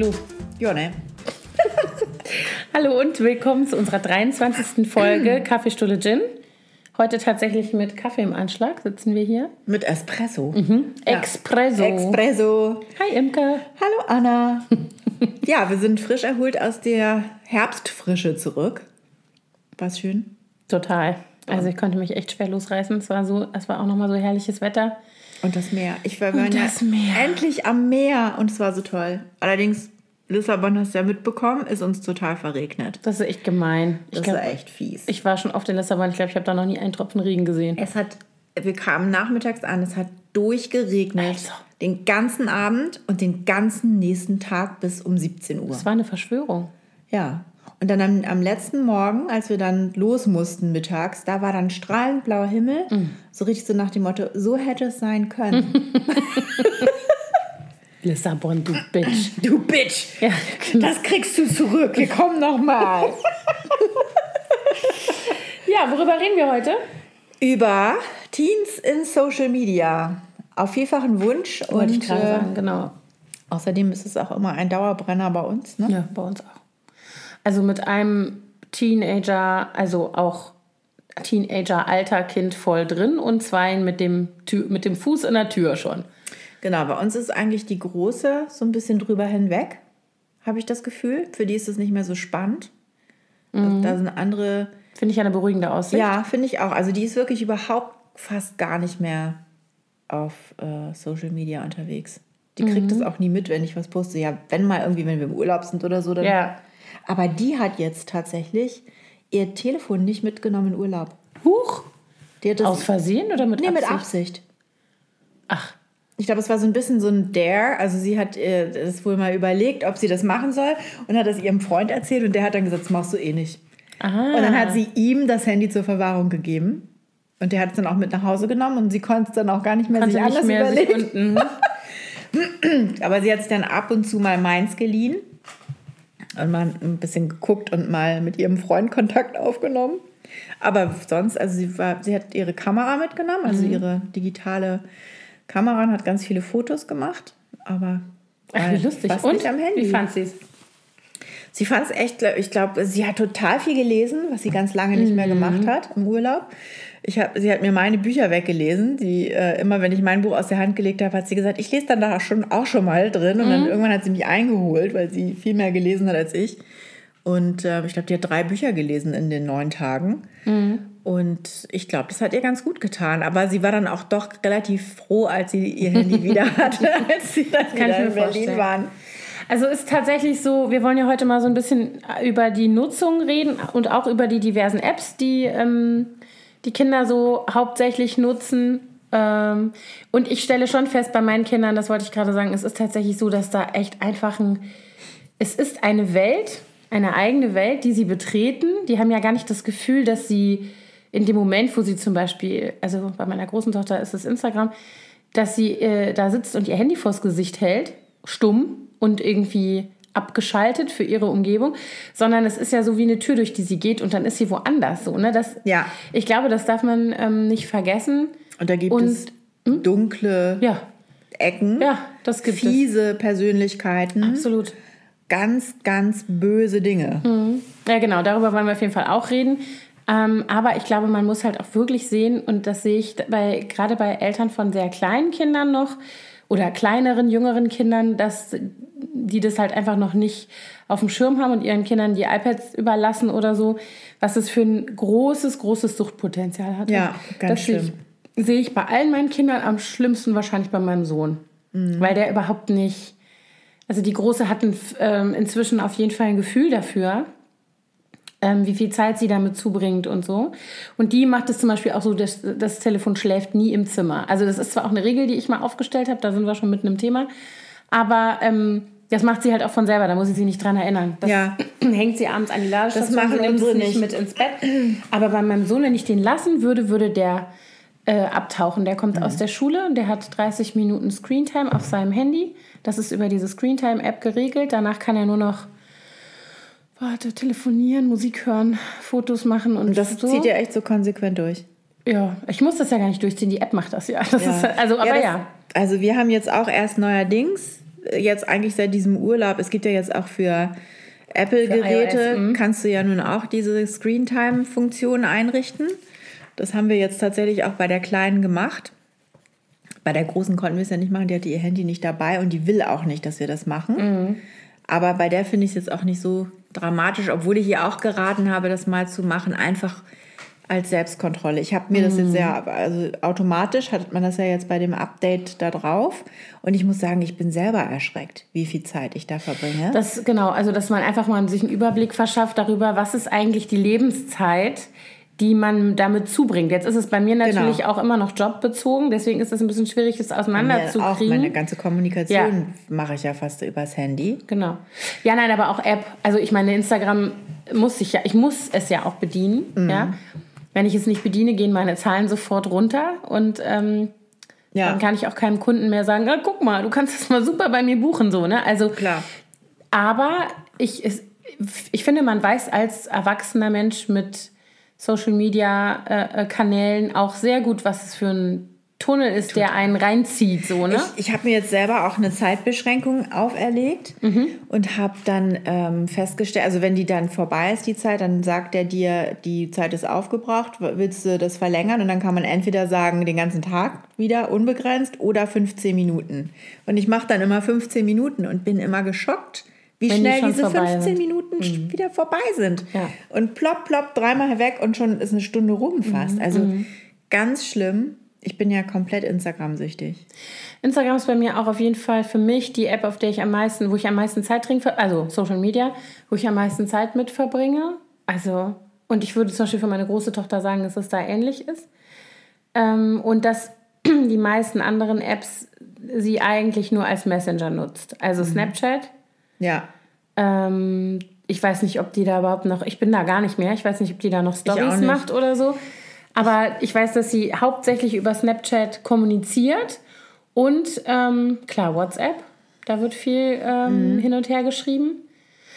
los. Ja, ne? Hallo und willkommen zu unserer 23. Folge Kaffeestulle Gin. Heute tatsächlich mit Kaffee im Anschlag sitzen wir hier. Mit Espresso. Ja. Expresso. Espresso. Hi Imke. Hallo Anna. ja, wir sind frisch erholt aus der Herbstfrische zurück. War's schön? Total. Also ich konnte mich echt schwer losreißen. Es war so, es war auch nochmal so herrliches Wetter. Und das Meer. Ich war Und ja das Meer. endlich am Meer und es war so toll. Allerdings, Lissabon hast du ja mitbekommen, ist uns total verregnet. Das ist echt gemein. Das glaub, war echt fies. ich war schon oft in Lissabon. Ich glaube, ich habe da noch nie einen Tropfen Regen gesehen. Es hat, wir kamen nachmittags an, es hat durchgeregnet. Also. Den ganzen Abend und den ganzen nächsten Tag bis um 17 Uhr. Es war eine Verschwörung. Ja. Und dann am, am letzten Morgen, als wir dann los mussten mittags, da war dann strahlend blauer Himmel. So richtig so nach dem Motto, so hätte es sein können. Lissabon, du Bitch. du Bitch! Ja, genau. Das kriegst du zurück. Wir kommen nochmal. ja, worüber reden wir heute? Über Teens in Social Media. Auf vielfachen Wunsch. Wollte ich und gerade äh, sagen, genau. außerdem ist es auch immer ein Dauerbrenner bei uns. Ne? Ja, bei uns auch. Also mit einem Teenager, also auch Teenager-Alter Kind voll drin und zweien mit dem, Tür, mit dem Fuß in der Tür schon. Genau, bei uns ist eigentlich die Große so ein bisschen drüber hinweg, habe ich das Gefühl. Für die ist es nicht mehr so spannend. Mhm. Da sind andere. Finde ich eine beruhigende Aussicht. Ja, finde ich auch. Also die ist wirklich überhaupt fast gar nicht mehr auf äh, Social Media unterwegs. Die kriegt Mhm. das auch nie mit, wenn ich was poste. Ja, wenn mal irgendwie, wenn wir im Urlaub sind oder so. Dann Ja. Aber die hat jetzt tatsächlich ihr Telefon nicht mitgenommen in Urlaub. Huch. Die hat das, Aus Versehen oder mit nee, Absicht? mit Absicht. Ach, Ich glaube, es war so ein bisschen so ein Dare. Also sie hat äh, das wohl mal überlegt, ob sie das machen soll und hat das ihrem Freund erzählt und der hat dann gesagt, das machst du eh nicht. Aha. Und dann hat sie ihm das Handy zur Verwahrung gegeben und der hat es dann auch mit nach Hause genommen und sie konnte es dann auch gar nicht mehr konnte sich anders mehr sich überlegen. unten. Aber sie hat sich dann ab und zu mal meins geliehen und mal ein bisschen geguckt und mal mit ihrem Freund Kontakt aufgenommen. Aber sonst, also sie, war, sie hat ihre Kamera mitgenommen, also Mhm. ihre digitale Kamera und hat ganz viele Fotos gemacht. Aber Ach, wie lustig. Und nicht am Handy. wie fand sie es? Sie fand es echt, ich glaube, sie hat total viel gelesen, was sie ganz lange nicht mehr Mhm. gemacht hat im Urlaub. Ich hab, sie hat mir meine Bücher weggelesen. Die, äh, immer wenn ich mein Buch aus der Hand gelegt habe, hat sie gesagt, ich lese dann da schon, auch schon mal drin. Und Mhm. dann irgendwann hat sie mich eingeholt, weil sie viel mehr gelesen hat als ich. Und äh, ich glaube, die hat drei Bücher gelesen in den neun Tagen. Mhm. Und ich glaube, das hat ihr ganz gut getan. Aber sie war dann auch doch relativ froh, als sie ihr Handy wieder hatte, als sie dann Kann wieder in Berlin vorstellen. waren. Also ist tatsächlich so, wir wollen ja heute mal so ein bisschen über die Nutzung reden und auch über die diversen Apps, die ähm, die Kinder so hauptsächlich nutzen. Ähm, und ich stelle schon fest bei meinen Kindern, das wollte ich gerade sagen, es ist tatsächlich so, dass da echt einfach ein, es ist eine Welt, eine eigene Welt, die sie betreten. Die haben ja gar nicht das Gefühl, dass sie in dem Moment, wo sie zum Beispiel, also bei meiner großen Tochter ist es Instagram, dass sie äh, da sitzt und ihr Handy vors Gesicht hält, stumm und irgendwie abgeschaltet für ihre Umgebung, sondern es ist ja so wie eine Tür, durch die sie geht und dann ist sie woanders. So, ne? das, Ja. Ich glaube, das darf man ähm, nicht vergessen. Und da gibt Und- es dunkle Ja, Ecken, ja, das gibt es. fiese Persönlichkeiten, Absolut. Ganz, ganz böse Dinge. Ja, genau, darüber wollen wir auf jeden Fall auch reden. Ähm, aber ich glaube, man muss halt auch wirklich sehen, und das sehe ich bei, gerade bei Eltern von sehr kleinen Kindern noch oder kleineren, jüngeren Kindern, dass die das halt einfach noch nicht auf dem Schirm haben und ihren Kindern die iPads überlassen oder so, was es für ein großes, großes Suchtpotenzial hat. Ja, ganz das sehe ich, schlimm. sehe ich bei allen meinen Kindern am schlimmsten wahrscheinlich bei meinem Sohn, Mhm. weil der überhaupt nicht, also die Große hat ähm, inzwischen auf jeden Fall ein Gefühl dafür, ähm, wie viel Zeit sie damit zubringt und so. Und die macht es zum Beispiel auch so, dass das Telefon schläft nie im Zimmer. Also das ist zwar auch eine Regel, die ich mal aufgestellt habe, da sind wir schon mitten im Thema, aber ähm, das macht sie halt auch von selber, da muss ich sie nicht dran erinnern. Das Ja. hängt sie abends an die Ladestation, Das machen sie unsere nicht. mit ins Bett. Aber bei meinem Sohn, wenn ich den lassen würde, würde der äh, abtauchen. Der kommt aus der Schule und der hat 30 Minuten Screentime auf seinem Handy. Das ist über diese Screentime-App geregelt. Danach kann er nur noch warte, telefonieren, Musik hören, Fotos machen und, Und das so. zieht ihr echt so konsequent durch. Ja, ich muss das ja gar nicht durchziehen. Die App macht das ja. Das ist, also, aber ja. das- Also wir haben jetzt auch erst neuerdings jetzt eigentlich seit diesem Urlaub, es gibt ja jetzt auch für Apple-Geräte, mhm. kannst du ja nun auch diese Screentime-Funktion einrichten. Das haben wir jetzt tatsächlich auch bei der Kleinen gemacht. Bei der Großen konnten wir es ja nicht machen, die hatte ihr Handy nicht dabei und die will auch nicht, dass wir das machen. Mhm. Aber bei der finde ich es jetzt auch nicht so dramatisch, obwohl ich ihr auch geraten habe, das mal zu machen, einfach als Selbstkontrolle. Ich habe mir das Mhm. jetzt sehr, also automatisch hat man das ja jetzt bei dem Update da drauf. Und ich muss sagen, ich bin selber erschreckt, wie viel Zeit ich da verbringe. Das genau, also dass man einfach mal sich einen Überblick verschafft darüber, was ist eigentlich die Lebenszeit, die man damit zubringt. Jetzt ist es bei mir natürlich Genau. auch immer noch jobbezogen, deswegen ist es ein bisschen schwierig, das Mir auch auseinanderzukriegen. meine ganze Kommunikation mache ich ja fast übers Handy. Genau. Ja, nein, aber auch App. Also ich meine, Instagram muss ich ja, ich muss es ja auch bedienen. Mhm. Ja. Wenn ich es nicht bediene, gehen meine Zahlen sofort runter und ähm, Ja, dann kann ich auch keinem Kunden mehr sagen, ah, guck mal, du kannst das mal super bei mir buchen, so, ne? Also klar. Aber ich, es, ich finde, man weiß als erwachsener Mensch mit Social Media äh, äh, Kanälen auch sehr gut, was es für ein Tunnel ist, der einen reinzieht, so, ne? Ich, ich habe mir jetzt selber auch eine Zeitbeschränkung auferlegt Mhm. und habe dann ähm, festgestellt, also wenn die dann vorbei ist, die Zeit, dann sagt er dir, die Zeit ist aufgebraucht, willst du das verlängern? Und dann kann man entweder sagen, den ganzen Tag wieder unbegrenzt oder 15 Minuten. Und ich mache dann immer 15 Minuten und bin immer geschockt, wie Wenn die schnell schon diese vorbei 15 sind. Mhm. Minuten wieder vorbei sind. Ja. Und plopp, plopp, dreimal weg und schon ist eine Stunde rum fast. Mhm. Also ganz schlimm. Ich bin ja komplett Instagram-süchtig. Instagram ist bei mir auch auf jeden Fall für mich die App, auf der ich am meisten, wo ich am meisten Zeit drin, ver- also Social Media, wo ich am meisten Zeit mit verbringe. Also, und ich würde zum Beispiel für meine große Tochter sagen, dass es da ähnlich ist. Ähm, und dass die meisten anderen Apps sie eigentlich nur als Messenger nutzt. Also Snapchat. Ja. Ähm, ich weiß nicht, ob die da überhaupt noch, ich bin da gar nicht mehr, ich weiß nicht, ob die da noch Stories macht oder so. Aber ich weiß, dass sie hauptsächlich über Snapchat kommuniziert und ähm, klar, WhatsApp, da wird viel ähm, hin und her geschrieben.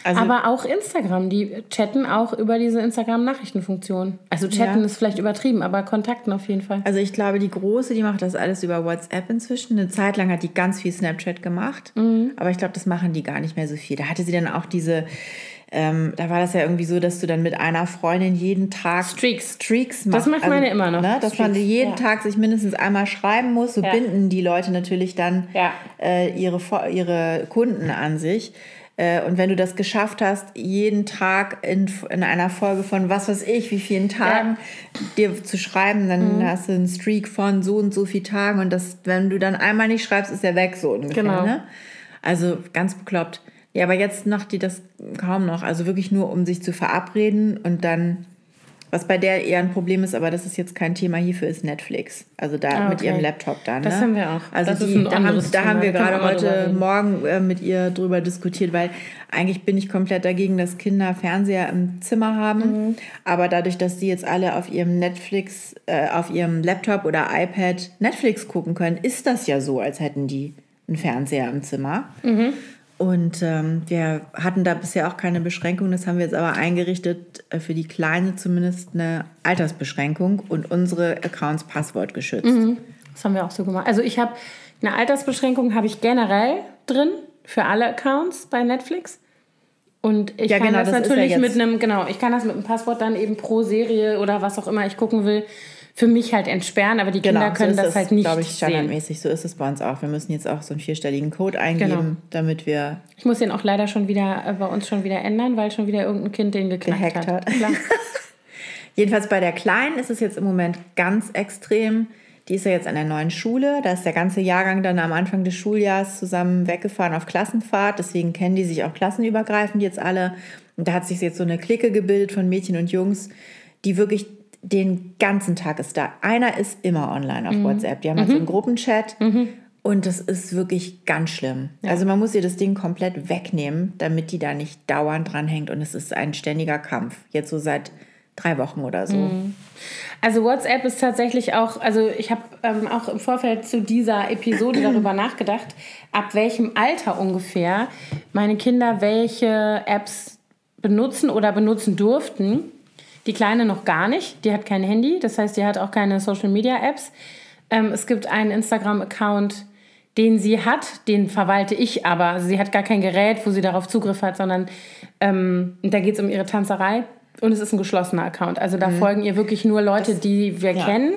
Also Aber auch Instagram, die chatten auch über diese Instagram-Nachrichtenfunktion. Also chatten Ja. ist vielleicht übertrieben, aber kontakten auf jeden Fall. Also ich glaube, die Große, die macht das alles über WhatsApp inzwischen. Eine Zeit lang hat die ganz viel Snapchat gemacht. Mhm. Aber ich glaube, das machen die gar nicht mehr so viel. Da hatte sie dann auch diese, ähm, da war das ja irgendwie so, dass du dann mit einer Freundin jeden Tag Streaks. Streaks machst. Das macht meine immer noch. Ne, dass man Streaks, jeden ja. Tag sich mindestens einmal schreiben muss. So Ja. binden die Leute natürlich dann äh, ihre, ihre Kunden an sich. Äh, Und wenn du das geschafft hast, jeden Tag in, in einer Folge von was weiß ich, wie vielen Tagen dir zu schreiben, dann Mhm. hast du einen Streak von so und so viel Tagen und das, wenn du dann einmal nicht schreibst, ist er weg so ungefähr. Genau. Ne? Also ganz bekloppt. Ja, aber jetzt macht die das kaum noch. Also wirklich nur, um sich zu verabreden und dann, was bei der eher ein Problem ist, aber das ist jetzt kein Thema hierfür, ist Netflix. Also da Ah, mit okay. ihrem Laptop dann. Das ne? haben wir auch. Also Das die, da, haben, da haben wir gerade heute. Morgen äh, mit ihr drüber diskutiert, weil eigentlich bin ich komplett dagegen, dass Kinder Fernseher im Zimmer haben. Mhm. Aber dadurch, dass die jetzt alle auf ihrem Netflix, äh, auf ihrem Laptop oder iPad Netflix gucken können, ist das ja so, als hätten die einen Fernseher im Zimmer. Mhm. Und ähm, wir hatten da bisher auch keine Beschränkung. Das haben wir jetzt aber eingerichtet, äh, für die Kleine zumindest eine Altersbeschränkung und unsere Accounts passwortgeschützt. Mhm. Das haben wir auch so gemacht. Also ich habe eine Altersbeschränkung habe ich generell drin für alle Accounts bei Netflix. Und ich Ja, kann genau, das das ja natürlich jetzt- mit einem, genau, ich kann das mit einem Passwort dann eben pro Serie oder was auch immer ich gucken will, für mich halt entsperren, aber die Kinder können Genau, so das ist halt nicht glaube ich, standardmäßig. So ist es bei uns auch. Wir müssen jetzt auch so einen vierstelligen Code eingeben, Genau. damit wir Ich muss den auch leider schon wieder äh, bei uns schon wieder ändern, weil schon wieder irgendein Kind den geknackt Gehackt hat. hat. Jedenfalls bei der Kleinen ist es jetzt im Moment ganz extrem. Die ist ja jetzt an der neuen Schule. Da ist der ganze Jahrgang dann am Anfang des Schuljahres zusammen weggefahren auf Klassenfahrt. Deswegen kennen die sich auch klassenübergreifend jetzt alle. Und da hat sich jetzt so eine Clique gebildet von Mädchen und Jungs, die wirklich den ganzen Tag ist da. Einer ist immer online auf WhatsApp. Die haben halt so einen Gruppenchat. Und das ist wirklich ganz schlimm. Also man muss ihr das Ding komplett wegnehmen, damit die da nicht dauernd dranhängt. Und es ist ein ständiger Kampf. Jetzt so seit drei Wochen oder so. Also WhatsApp ist tatsächlich auch, also ich habe ähm, auch im Vorfeld zu dieser Episode darüber nachgedacht, ab welchem Alter ungefähr meine Kinder welche Apps benutzen oder benutzen durften. Die Kleine noch gar nicht, die hat kein Handy, das heißt, die hat auch keine Social-Media-Apps. Ähm, es gibt einen Instagram-Account, den sie hat, den verwalte ich aber. Also sie hat gar kein Gerät, wo sie darauf Zugriff hat, sondern ähm, da geht es um ihre Tanzerei und es ist ein geschlossener Account. Also da mhm. folgen ihr wirklich nur Leute, das, die wir ja. kennen.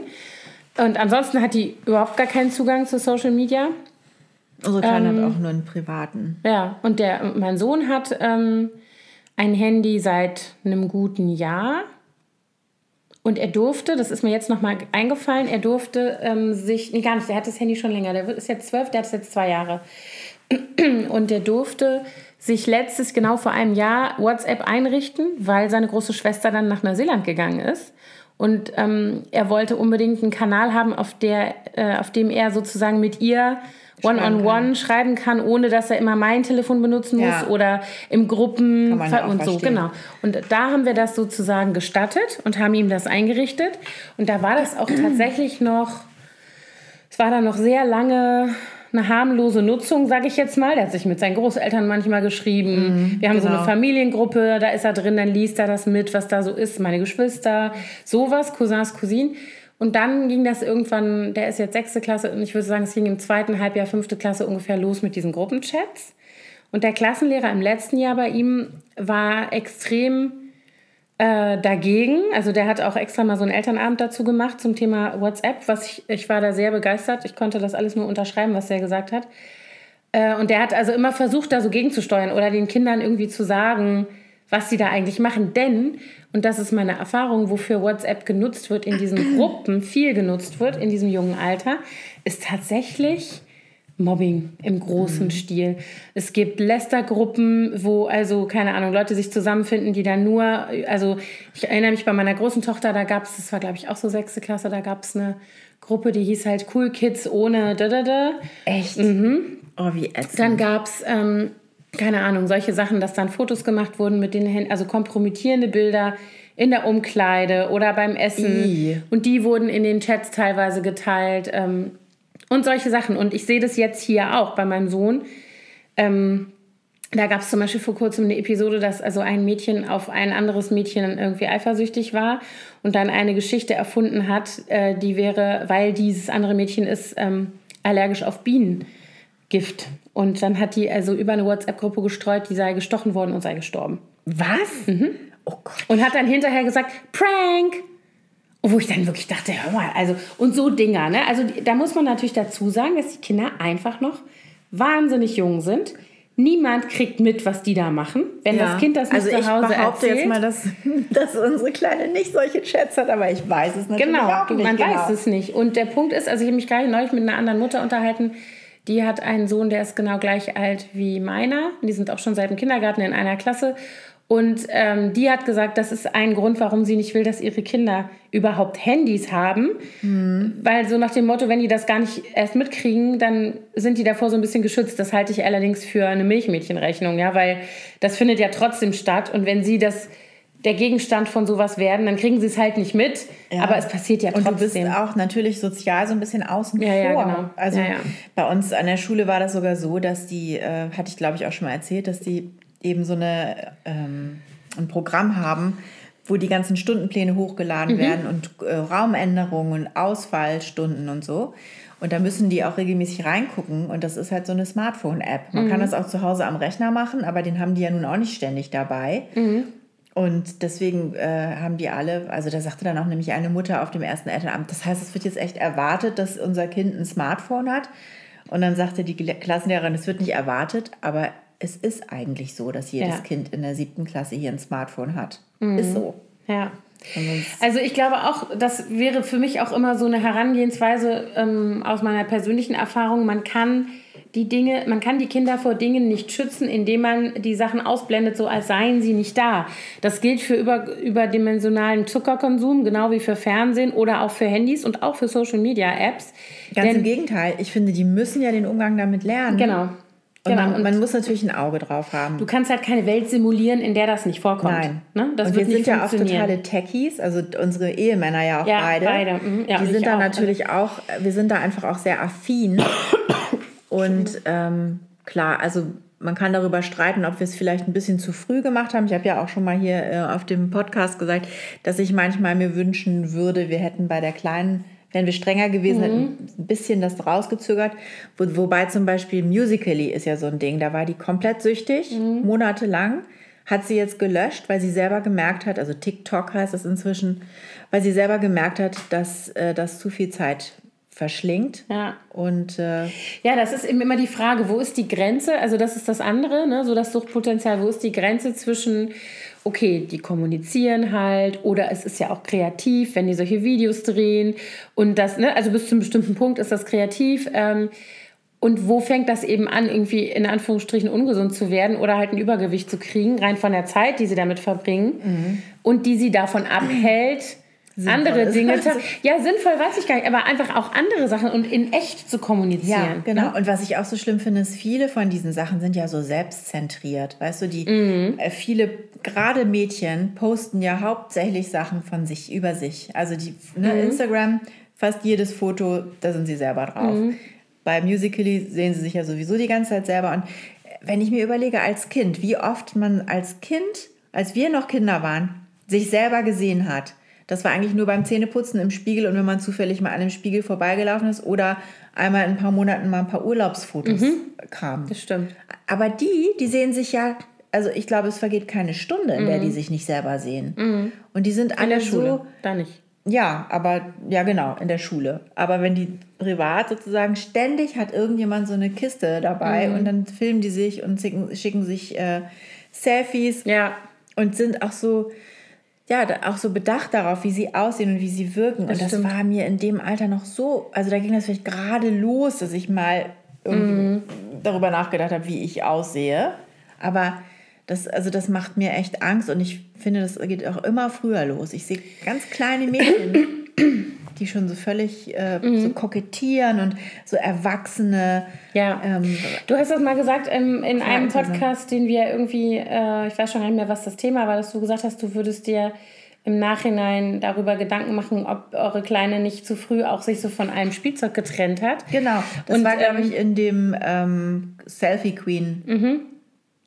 Und ansonsten hat die überhaupt gar keinen Zugang zu Social Media. Unsere Kleine ähm, hat auch nur einen privaten. Ja, und der, mein Sohn hat ähm, ein Handy seit einem guten Jahr. Und er durfte, das ist mir jetzt nochmal eingefallen, er durfte ähm, sich, nee, gar nicht, der hat das Handy schon länger, der ist jetzt zwölf, der hat es jetzt zwei Jahre. Und der durfte sich letztes, genau vor einem Jahr, WhatsApp einrichten, weil seine große Schwester dann nach Neuseeland gegangen ist. Und ähm, er wollte unbedingt einen Kanal haben, auf, der, äh, auf dem er sozusagen mit ihr One-on-one -on -one schreiben kann, ohne dass er immer mein Telefon benutzen muss ja. oder im Gruppen und so. Genau. Und da haben wir das sozusagen gestattet und haben ihm das eingerichtet. Und da war das auch tatsächlich noch, es war da noch sehr lange eine harmlose Nutzung, sage ich jetzt mal. Der hat sich mit seinen Großeltern manchmal geschrieben. Mhm, wir haben genau. so eine genau. Familiengruppe, da ist er drin, dann liest er das mit, was da so ist. Meine Geschwister, sowas, Cousins, Cousinen. Und dann ging das irgendwann, der ist jetzt sechste Klasse und ich würde sagen, es ging im zweiten Halbjahr, fünfte Klasse ungefähr los mit diesen Gruppenchats. Und der Klassenlehrer im letzten Jahr bei ihm war extrem äh, dagegen. Also der hat auch extra mal so einen Elternabend dazu gemacht zum Thema WhatsApp, was ich, ich war da sehr begeistert. Ich konnte das alles nur unterschreiben, was er gesagt hat. Äh, und der hat also immer versucht, da so gegenzusteuern oder den Kindern irgendwie zu sagen, was sie da eigentlich machen. Denn, und das ist meine Erfahrung, wofür WhatsApp genutzt wird in diesen Gruppen, viel genutzt wird in diesem jungen Alter, ist tatsächlich Mobbing im großen mhm. Stil. Es gibt Lästergruppen, wo also, keine Ahnung, Leute sich zusammenfinden, die dann nur, also ich erinnere mich bei meiner großen Tochter, da gab es, das war glaube ich auch so sechste Klasse, da gab es eine Gruppe, die hieß halt Cool Kids ohne da da da. Echt? Mhm. Oh, wie ätzend. Dann gab es, ähm, keine Ahnung, solche Sachen, dass dann Fotos gemacht wurden mit den Händen, also kompromittierende Bilder in der Umkleide oder beim Essen. I. Und die wurden in den Chats teilweise geteilt. Ähm, und solche Sachen. Und ich sehe das jetzt hier auch bei meinem Sohn. Ähm, da gab es zum Beispiel vor kurzem eine Episode, dass also ein Mädchen auf ein anderes Mädchen irgendwie eifersüchtig war und dann eine Geschichte erfunden hat, äh, die wäre, weil dieses andere Mädchen ist ähm, allergisch auf Bienengift. Und dann hat die also über eine WhatsApp-Gruppe gestreut, die sei gestochen worden und sei gestorben. Was? Mhm. Oh Gott. Und hat dann hinterher gesagt, Prank! wo ich dann wirklich dachte, hör mal, also, und so Dinger, ne? Also da muss man natürlich dazu sagen, dass die Kinder einfach noch wahnsinnig jung sind. Niemand kriegt mit, was die da machen, wenn ja. das Kind das nicht also zu Hause erzählt. Also ich behaupte jetzt mal, dass, dass unsere Kleine nicht solche Chats hat, aber ich weiß es natürlich genau, auch nicht. Man genau. weiß es nicht. Und der Punkt ist, also ich habe mich gerade neulich mit einer anderen Mutter unterhalten, die hat einen Sohn, der ist genau gleich alt wie meiner. Die sind auch schon seit dem Kindergarten in einer Klasse. Und ähm, die hat gesagt, das ist ein Grund, warum sie nicht will, dass ihre Kinder überhaupt Handys haben. Mhm. Weil so nach dem Motto, wenn die das gar nicht erst mitkriegen, dann sind die davor so ein bisschen geschützt. Das halte ich allerdings für eine Milchmädchenrechnung, ja, weil das findet ja trotzdem statt. Und wenn sie das der Gegenstand von sowas werden, dann kriegen sie es halt nicht mit. Ja. Aber es passiert ja trotzdem. Und du bist auch natürlich sozial so ein bisschen außen ja, vor. Ja, genau. Also bei uns an der Schule war das sogar so, dass die, äh, hatte ich glaube ich auch schon mal erzählt, dass die eben so eine, ähm, ein Programm haben, wo die ganzen Stundenpläne hochgeladen mhm. werden und äh, Raumänderungen, Ausfallstunden und so. Und da müssen die auch regelmäßig reingucken. Und das ist halt so eine Smartphone-App. Man mhm. kann das auch zu Hause am Rechner machen, aber den haben die ja nun auch nicht ständig dabei. Mhm. Und deswegen äh, haben die alle, also da sagte dann auch nämlich eine Mutter auf dem ersten Elternamt, das heißt, es wird jetzt echt erwartet, dass unser Kind ein Smartphone hat. Und dann sagte die Klassenlehrerin, es wird nicht erwartet, aber es ist eigentlich so, dass jedes ja. Kind in der siebten Klasse hier ein Smartphone hat. Mhm. Ist so. Ja. Also ich glaube auch, das wäre für mich auch immer so eine Herangehensweise ähm, aus meiner persönlichen Erfahrung. Man kann die Dinge, man kann die Kinder vor Dingen nicht schützen, indem man die Sachen ausblendet, so als seien sie nicht da. Das gilt für über, überdimensionalen Zuckerkonsum, genau wie für Fernsehen oder auch für Handys und auch für Social Media Apps. Ganz Denn, im Gegenteil, ich finde, die müssen ja den Umgang damit lernen. Genau. Und, genau. man, und man, muss natürlich ein Auge drauf haben. Du kannst halt keine Welt simulieren, in der das nicht vorkommt. Nein. Ne? Das und wir sind ja auch totale Techies, also unsere Ehemänner ja auch ja, beide. beide. Mhm. Ja, die sind da auch. natürlich auch, wir sind da einfach auch sehr affin. Und ähm, klar, also man kann darüber streiten, ob wir es vielleicht ein bisschen zu früh gemacht haben. Ich habe ja auch schon mal hier äh, auf dem Podcast gesagt, dass ich manchmal mir wünschen würde, wir hätten bei der Kleinen wären wir strenger gewesen, hätten ein bisschen das rausgezögert. Wo, wobei zum Beispiel Musically ist ja so ein Ding, da war die komplett süchtig, monatelang. Hat sie jetzt gelöscht, weil sie selber gemerkt hat, also TikTok heißt das inzwischen, weil sie selber gemerkt hat, dass äh, das zu viel Zeit verschlingt. Ja. Und äh, Ja, das ist eben immer die Frage, wo ist die Grenze? Also das ist das andere, ne? so das Suchtpotenzial, wo ist die Grenze zwischen, okay, die kommunizieren halt oder es ist ja auch kreativ, wenn die solche Videos drehen und das, ne? also bis zu einem bestimmten Punkt ist das kreativ. Ähm, und wo fängt das eben an, irgendwie in Anführungsstrichen ungesund zu werden oder halt ein Übergewicht zu kriegen, rein von der Zeit, die sie damit verbringen und die sie davon abhält, andere ist. Dinge. Ja, sinnvoll weiß ich gar nicht, aber einfach auch andere Sachen und in echt zu kommunizieren. Ja, genau. Ne? Und was ich auch so schlimm finde, ist, viele von diesen Sachen sind ja so selbstzentriert. Weißt du, die Mhm. äh, viele, gerade Mädchen, posten ja hauptsächlich Sachen von sich, über sich. Also die ne, Mhm. Instagram, fast jedes Foto, da sind sie selber drauf. Mhm. Bei Musical.ly sehen sie sich ja sowieso die ganze Zeit selber. Und wenn ich mir überlege, als Kind, wie oft man als Kind, als wir noch Kinder waren, sich selber gesehen hat. Das war eigentlich nur beim Zähneputzen im Spiegel und wenn man zufällig mal an dem Spiegel vorbeigelaufen ist oder einmal in ein paar Monaten mal ein paar Urlaubsfotos kam. Das stimmt. Aber die, die sehen sich ja, also ich glaube, es vergeht keine Stunde, in der die sich nicht selber sehen. Und die sind In alle der Schule. so, Da nicht. ja, aber ja genau, in der Schule. Aber wenn die privat sozusagen ständig hat irgendjemand so eine Kiste dabei und dann filmen die sich und schicken, schicken sich äh, Selfies Ja. und sind auch so ja, auch so bedacht darauf, wie sie aussehen und wie sie wirken. und das stimmt. war mir in dem Alter noch so, also da ging das vielleicht gerade los, dass ich mal irgendwie darüber nachgedacht habe, wie ich aussehe. Aber das, also das macht mir echt Angst und ich finde, das geht auch immer früher los. Ich sehe ganz kleine Mädchen, die schon so völlig äh, so kokettieren und so erwachsene. Ja. Ähm, Du hast das mal gesagt ähm, in einem. Podcast, den wir irgendwie, äh, ich weiß schon gar nicht mehr, was das Thema war, dass du gesagt hast, du würdest dir im Nachhinein darüber Gedanken machen, ob eure Kleine nicht zu früh auch sich so von einem Spielzeug getrennt hat. genau, das Und, war, glaube ähm, ich, in dem ähm, Selfie Queen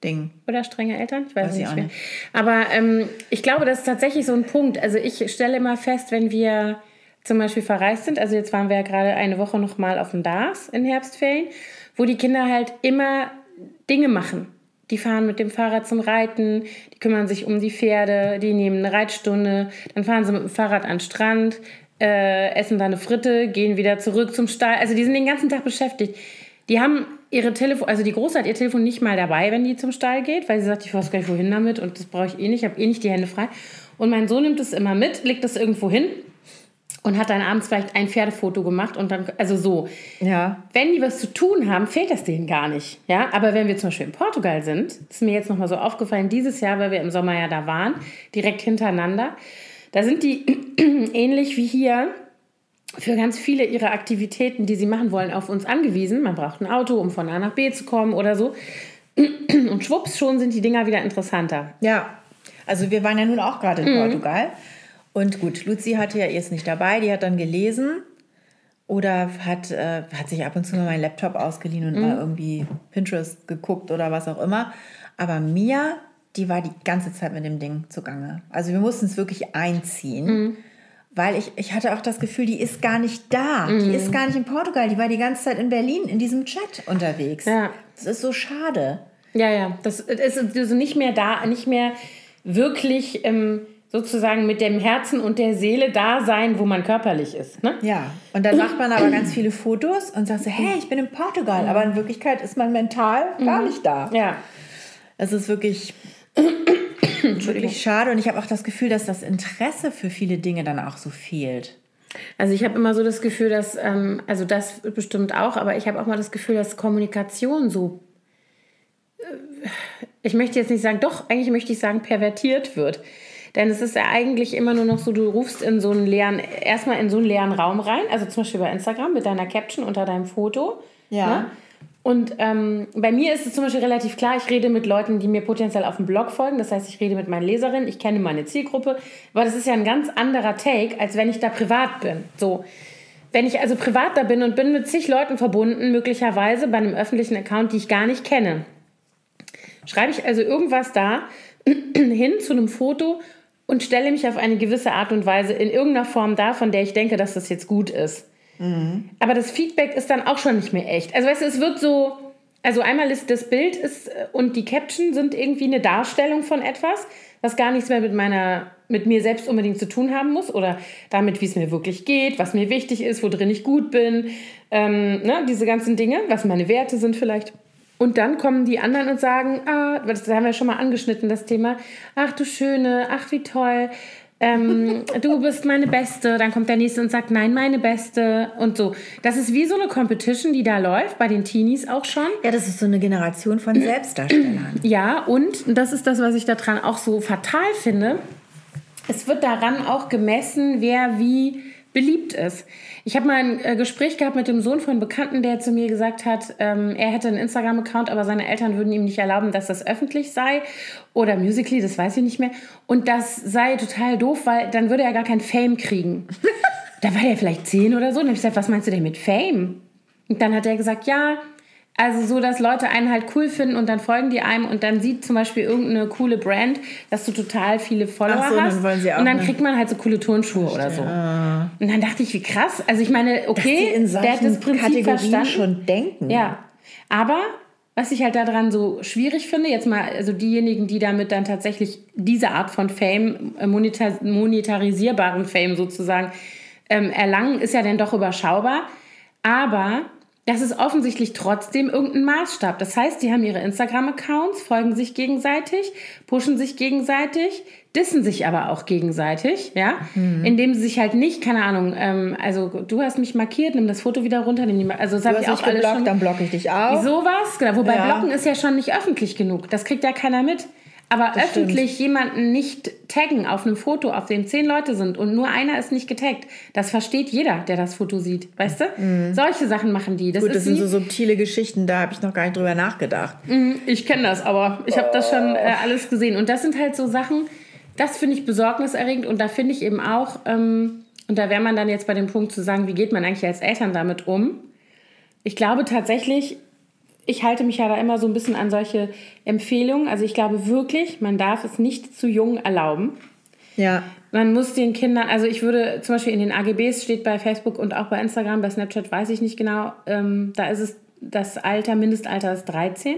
Ding. Oder strenge Eltern? Ich weiß, Weiß ich nicht mehr. nicht. Aber ähm, ich glaube, das ist tatsächlich so ein Punkt. Also ich stelle immer fest, wenn wir zum Beispiel verreist sind, also jetzt waren wir ja gerade eine Woche noch mal auf dem DARS in Herbstferien, wo die Kinder halt immer Dinge machen. Die fahren mit dem Fahrrad zum Reiten, die kümmern sich um die Pferde, die nehmen eine Reitstunde, dann fahren sie mit dem Fahrrad an den Strand, äh, essen da eine Fritte, gehen wieder zurück zum Stall. Also die sind den ganzen Tag beschäftigt. Die haben ihre Telefon, also die Große hat ihr Telefon nicht mal dabei, wenn die zum Stall geht, weil sie sagt, ich weiß gar nicht wohin damit und das brauche ich eh nicht, ich habe eh nicht die Hände frei. Und mein Sohn nimmt es immer mit, legt es irgendwo hin und hat dann abends vielleicht ein Pferdefoto gemacht und dann, also so. Ja. Wenn die was zu tun haben, fehlt das denen gar nicht. Ja? Aber wenn wir zum Beispiel in Portugal sind, ist mir jetzt nochmal so aufgefallen, dieses Jahr, weil wir im Sommer ja da waren, direkt hintereinander, da sind die ähnlich wie hier für ganz viele ihrer Aktivitäten, die sie machen wollen, auf uns angewiesen. Man braucht ein Auto, um von A nach B zu kommen oder so. Und schwupps, schon sind die Dinger wieder interessanter. Ja, also wir waren ja nun auch gerade in Portugal. Und gut, Luzi hatte ja erst nicht dabei, die hat dann gelesen oder hat, äh, hat sich ab und zu mal meinen Laptop ausgeliehen und mal irgendwie Pinterest geguckt oder was auch immer. Aber Mia, die war die ganze Zeit mit dem Ding zugange. Also wir mussten es wirklich einziehen. Weil ich, ich hatte auch das Gefühl, die ist gar nicht da. Die ist gar nicht in Portugal. Die war die ganze Zeit in Berlin in diesem Chat unterwegs. Ja. Das ist so schade. Ja, ja, das ist also nicht mehr da, nicht mehr wirklich ähm, sozusagen mit dem Herzen und der Seele da sein, wo man körperlich ist. Ne? Ja, und dann macht man aber ganz viele Fotos und sagt so, hey, ich bin in Portugal. Aber in Wirklichkeit ist man mental gar nicht da. Ja. Es ist wirklich, wirklich schade. Und ich habe auch das Gefühl, dass das Interesse für viele Dinge dann auch so fehlt. Also ich habe immer so das Gefühl, dass, ähm, also das bestimmt auch, aber ich habe auch mal das Gefühl, dass Kommunikation so, äh, ich möchte jetzt nicht sagen, doch, eigentlich möchte ich sagen, pervertiert wird. Denn es ist ja eigentlich immer nur noch so, du rufst in so einen leeren, erstmal in so einen leeren Raum rein, also zum Beispiel bei Instagram mit deiner Caption unter deinem Foto. Ja. Ne? Und ähm, bei mir ist es zum Beispiel relativ klar, ich rede mit Leuten, die mir potenziell auf dem Blog folgen. Das heißt, ich rede mit meinen Leserinnen, ich kenne meine Zielgruppe. Aber das ist ja ein ganz anderer Take, als wenn ich da privat bin. So. Wenn ich also privat da bin und bin mit zig Leuten verbunden, möglicherweise bei einem öffentlichen Account, die ich gar nicht kenne, schreibe ich also irgendwas da hin zu einem Foto und stelle mich auf eine gewisse Art und Weise in irgendeiner Form dar, von der ich denke, dass das jetzt gut ist. Aber das Feedback ist dann auch schon nicht mehr echt. Also weißt du, es wird so, also einmal ist das Bild ist, und die Caption sind irgendwie eine Darstellung von etwas, was gar nichts mehr mit meiner, mit mir selbst unbedingt zu tun haben muss oder damit, wie es mir wirklich geht, was mir wichtig ist, worin ich gut bin, ähm, ne, diese ganzen Dinge, was meine Werte sind vielleicht. Und dann kommen die anderen und sagen, ah, das haben wir schon mal angeschnitten, das Thema, ach du Schöne, ach wie toll, ähm, du bist meine Beste. Dann kommt der Nächste und sagt, nein, meine Beste und so. Das ist wie so eine Competition, die da läuft, bei den Teenies auch schon. Ja, das ist so eine Generation von Selbstdarstellern. Ja, und das ist das, was ich daran auch so fatal finde. Es wird daran auch gemessen, wer wie beliebt ist. Ich habe mal ein äh, Gespräch gehabt mit dem Sohn von einem Bekannten, der zu mir gesagt hat, ähm, er hätte einen Instagram-Account, aber seine Eltern würden ihm nicht erlauben, dass das öffentlich sei. Oder Musically, das weiß ich nicht mehr. Und das sei total doof, weil dann würde er gar kein Fame kriegen. da war der vielleicht zehn oder so. Und dann habe ich gesagt, was meinst du denn mit Fame? Und dann hat er gesagt, ja, also so, dass Leute einen halt cool finden und dann folgen die einem und dann sieht zum Beispiel irgendeine coole Brand, dass du total viele Follower so, dann hast. auch und dann kriegt man halt so coole Turnschuhe oder so. Und dann dachte ich, wie krass. Also ich meine, okay, in der hat das Prinzip Kategorien verstanden. schon denken. Ja, aber was ich halt daran so schwierig finde, jetzt mal, also diejenigen, die damit dann tatsächlich diese Art von Fame, äh, monetar monetarisierbaren Fame sozusagen ähm, erlangen, ist ja dann doch überschaubar. Aber das ist offensichtlich trotzdem irgendein Maßstab. Das heißt, die haben ihre Instagram-Accounts, folgen sich gegenseitig, pushen sich gegenseitig, dissen sich aber auch gegenseitig, ja, indem sie sich halt nicht, keine Ahnung, ähm, also du hast mich markiert, nimm das Foto wieder runter, nimm die, also das habe ich auch alles geblockt, schon. dann blocke ich dich auch. Sowas, genau. Wobei Ja. Blocken ist ja schon nicht öffentlich genug. Das kriegt ja keiner mit. Aber öffentlich jemanden nicht taggen auf einem Foto, auf dem zehn Leute sind und nur einer ist nicht getaggt, das versteht jeder, der das Foto sieht. Weißt du? Solche Sachen machen die. Das Mhm. Gut, das sind so subtile Geschichten, da habe ich noch gar nicht drüber nachgedacht. ich kenne das, aber ich habe das schon äh, alles gesehen. Und das sind halt so Sachen, das finde ich besorgniserregend. Und da finde ich eben auch, ähm, und da wäre man dann jetzt bei dem Punkt zu sagen, wie geht man eigentlich als Eltern damit um? Ich glaube tatsächlich, ich halte mich ja da immer so ein bisschen an solche Empfehlungen. Also ich glaube wirklich, man darf es nicht zu jung erlauben. Ja. Man muss den Kindern, also ich würde zum Beispiel in den AGBs steht bei Facebook und auch bei Instagram, bei Snapchat weiß ich nicht genau, ähm, da ist es das Alter, Mindestalter ist 13.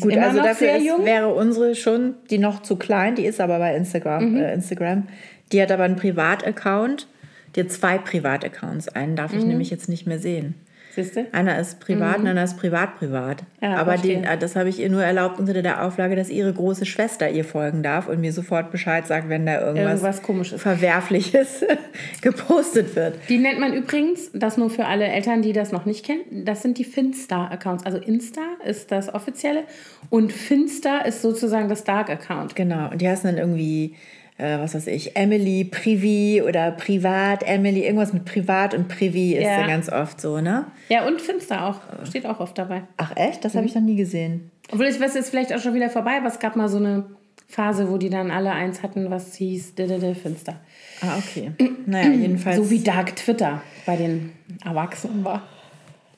Gut, immer also dafür ist, jung. wäre unsere schon, die noch zu klein, die ist aber bei Instagram. Mhm. Äh, Instagram. Die hat aber einen Privataccount. Die hat zwei Privataccounts. Einen darf Mhm. ich nämlich jetzt nicht mehr sehen. Siehst du? Einer ist privat und einer ist privat-privat. Mhm. Ja, aber den, das habe ich ihr nur erlaubt unter der Auflage, dass ihre große Schwester ihr folgen darf und mir sofort Bescheid sagt, wenn da irgendwas, Irgendwas Komisches. Verwerfliches gepostet wird. Die nennt man übrigens, das nur für alle Eltern, die das noch nicht kennen, das sind die Finsta-Accounts. Also Insta ist das offizielle und Finsta ist sozusagen das Dark-Account. Genau, und die heißen dann irgendwie, äh, was weiß ich, Emily Privi oder Privat Emily, irgendwas mit Privat und Privi ist Ja. ja ganz oft so, ne? Ja, und Finsta auch. Steht auch oft dabei. Ach echt? Das habe Mhm. ich noch nie gesehen. Obwohl, ich weiß jetzt vielleicht auch schon wieder vorbei, aber es gab mal so eine Phase, wo die dann alle eins hatten, was hieß Didede Finsta. Ah, okay. Naja, jedenfalls. So wie Dark Twitter bei den Erwachsenen war.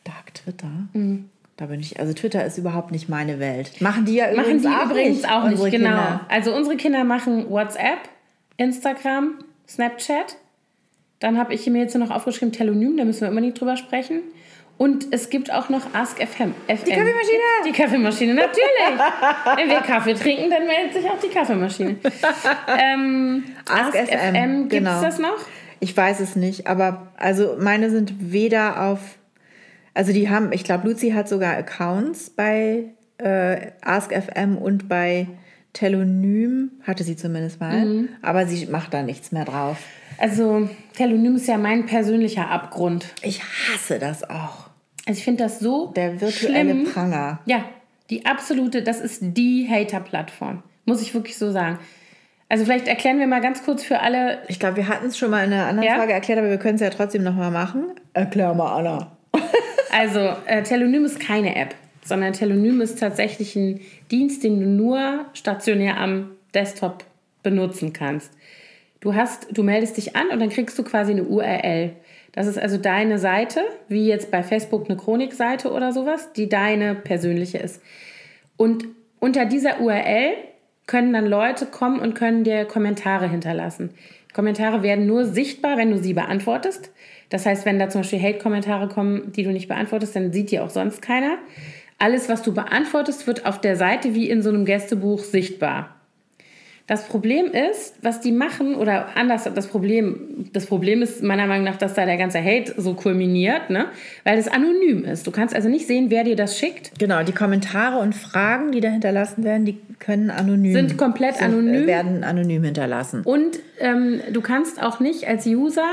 Dark Twitter. Mhm. Da bin ich, also Twitter ist überhaupt nicht meine Welt. Machen die ja Machen übrigens die auch übrigens nicht, auch nicht, genau. Kinder. Also unsere Kinder machen WhatsApp, Instagram, Snapchat. Dann habe ich mir jetzt noch aufgeschrieben Telonym, da müssen wir unbedingt drüber sprechen. Und es gibt auch noch Ask FM. Die Kaffeemaschine? Die Kaffeemaschine, natürlich. Wenn wir Kaffee trinken, dann meldet sich auch die Kaffeemaschine. ähm, Ask FM, Gibt es genau. das noch? Ich weiß es nicht, aber also meine sind weder auf, also die haben, ich glaube, Luzi hat sogar Accounts bei äh, AskFM und bei Telonym, hatte sie zumindest mal, Mhm. aber sie macht da nichts mehr drauf. Also Telonym ist ja mein persönlicher Abgrund. Ich hasse das auch. Also ich finde das so Der virtuelle schlimm. Pranger. Ja, die absolute, das ist die Hater-Plattform. Muss ich wirklich so sagen. Also vielleicht erklären wir mal ganz kurz für alle. Ich glaube, wir hatten es schon mal in einer anderen Ja? Frage erklärt, aber wir können es ja trotzdem nochmal machen. Erklär mal, Anna. Also äh, Telonym ist keine App, sondern Telonym ist tatsächlich ein Dienst, den du nur stationär am Desktop benutzen kannst. Du hast, du meldest dich an und dann kriegst du quasi eine URL. Das ist also deine Seite, wie jetzt bei Facebook eine Chronikseite oder sowas, die deine persönliche ist. Und unter dieser URL können dann Leute kommen und können dir Kommentare hinterlassen. Kommentare werden nur sichtbar, wenn du sie beantwortest. Das heißt, wenn da zum Beispiel Hate-Kommentare kommen, die du nicht beantwortest, dann sieht die auch sonst keiner. Alles, was du beantwortest, wird auf der Seite wie in so einem Gästebuch sichtbar. Das Problem ist, was die machen, oder anders, das Problem, das Problem ist meiner Meinung nach, dass da der ganze Hate so kulminiert, ne? weil es anonym ist. Du kannst also nicht sehen, wer dir das schickt. Genau, die Kommentare und Fragen, die da hinterlassen werden, die können anonym. Sind komplett sind, anonym. Werden anonym hinterlassen. Und ähm, du kannst auch nicht als User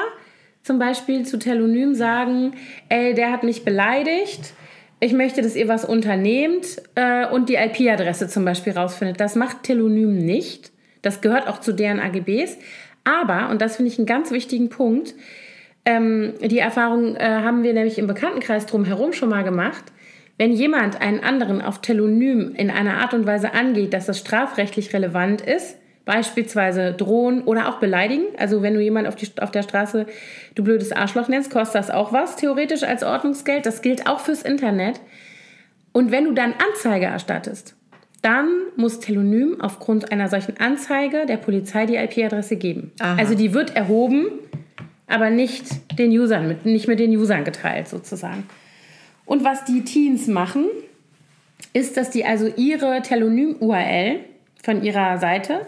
zum Beispiel zu Telonym sagen, ey, der hat mich beleidigt ich möchte, dass ihr was unternehmt äh, und die IP-Adresse zum Beispiel rausfindet. Das macht Telonym nicht. Das gehört auch zu deren AGBs. Aber, und das finde ich einen ganz wichtigen Punkt, ähm, die Erfahrung äh, haben wir nämlich im Bekanntenkreis drumherum schon mal gemacht. Wenn jemand einen anderen auf Telonym in einer Art und Weise angeht, dass das strafrechtlich relevant ist, beispielsweise drohen oder auch beleidigen, also wenn du jemand auf, die, auf der Straße du blödes Arschloch nennst, kostet das auch was, theoretisch als Ordnungsgeld. Das gilt auch fürs Internet. Und wenn du dann Anzeige erstattest, dann muss Telonym aufgrund einer solchen Anzeige der Polizei die IP-Adresse geben. Aha. Also die wird erhoben, aber nicht den Usern, mit, nicht mit den Usern geteilt sozusagen. Und was die Teens machen, ist, dass die also ihre Telonym-URL von ihrer Seite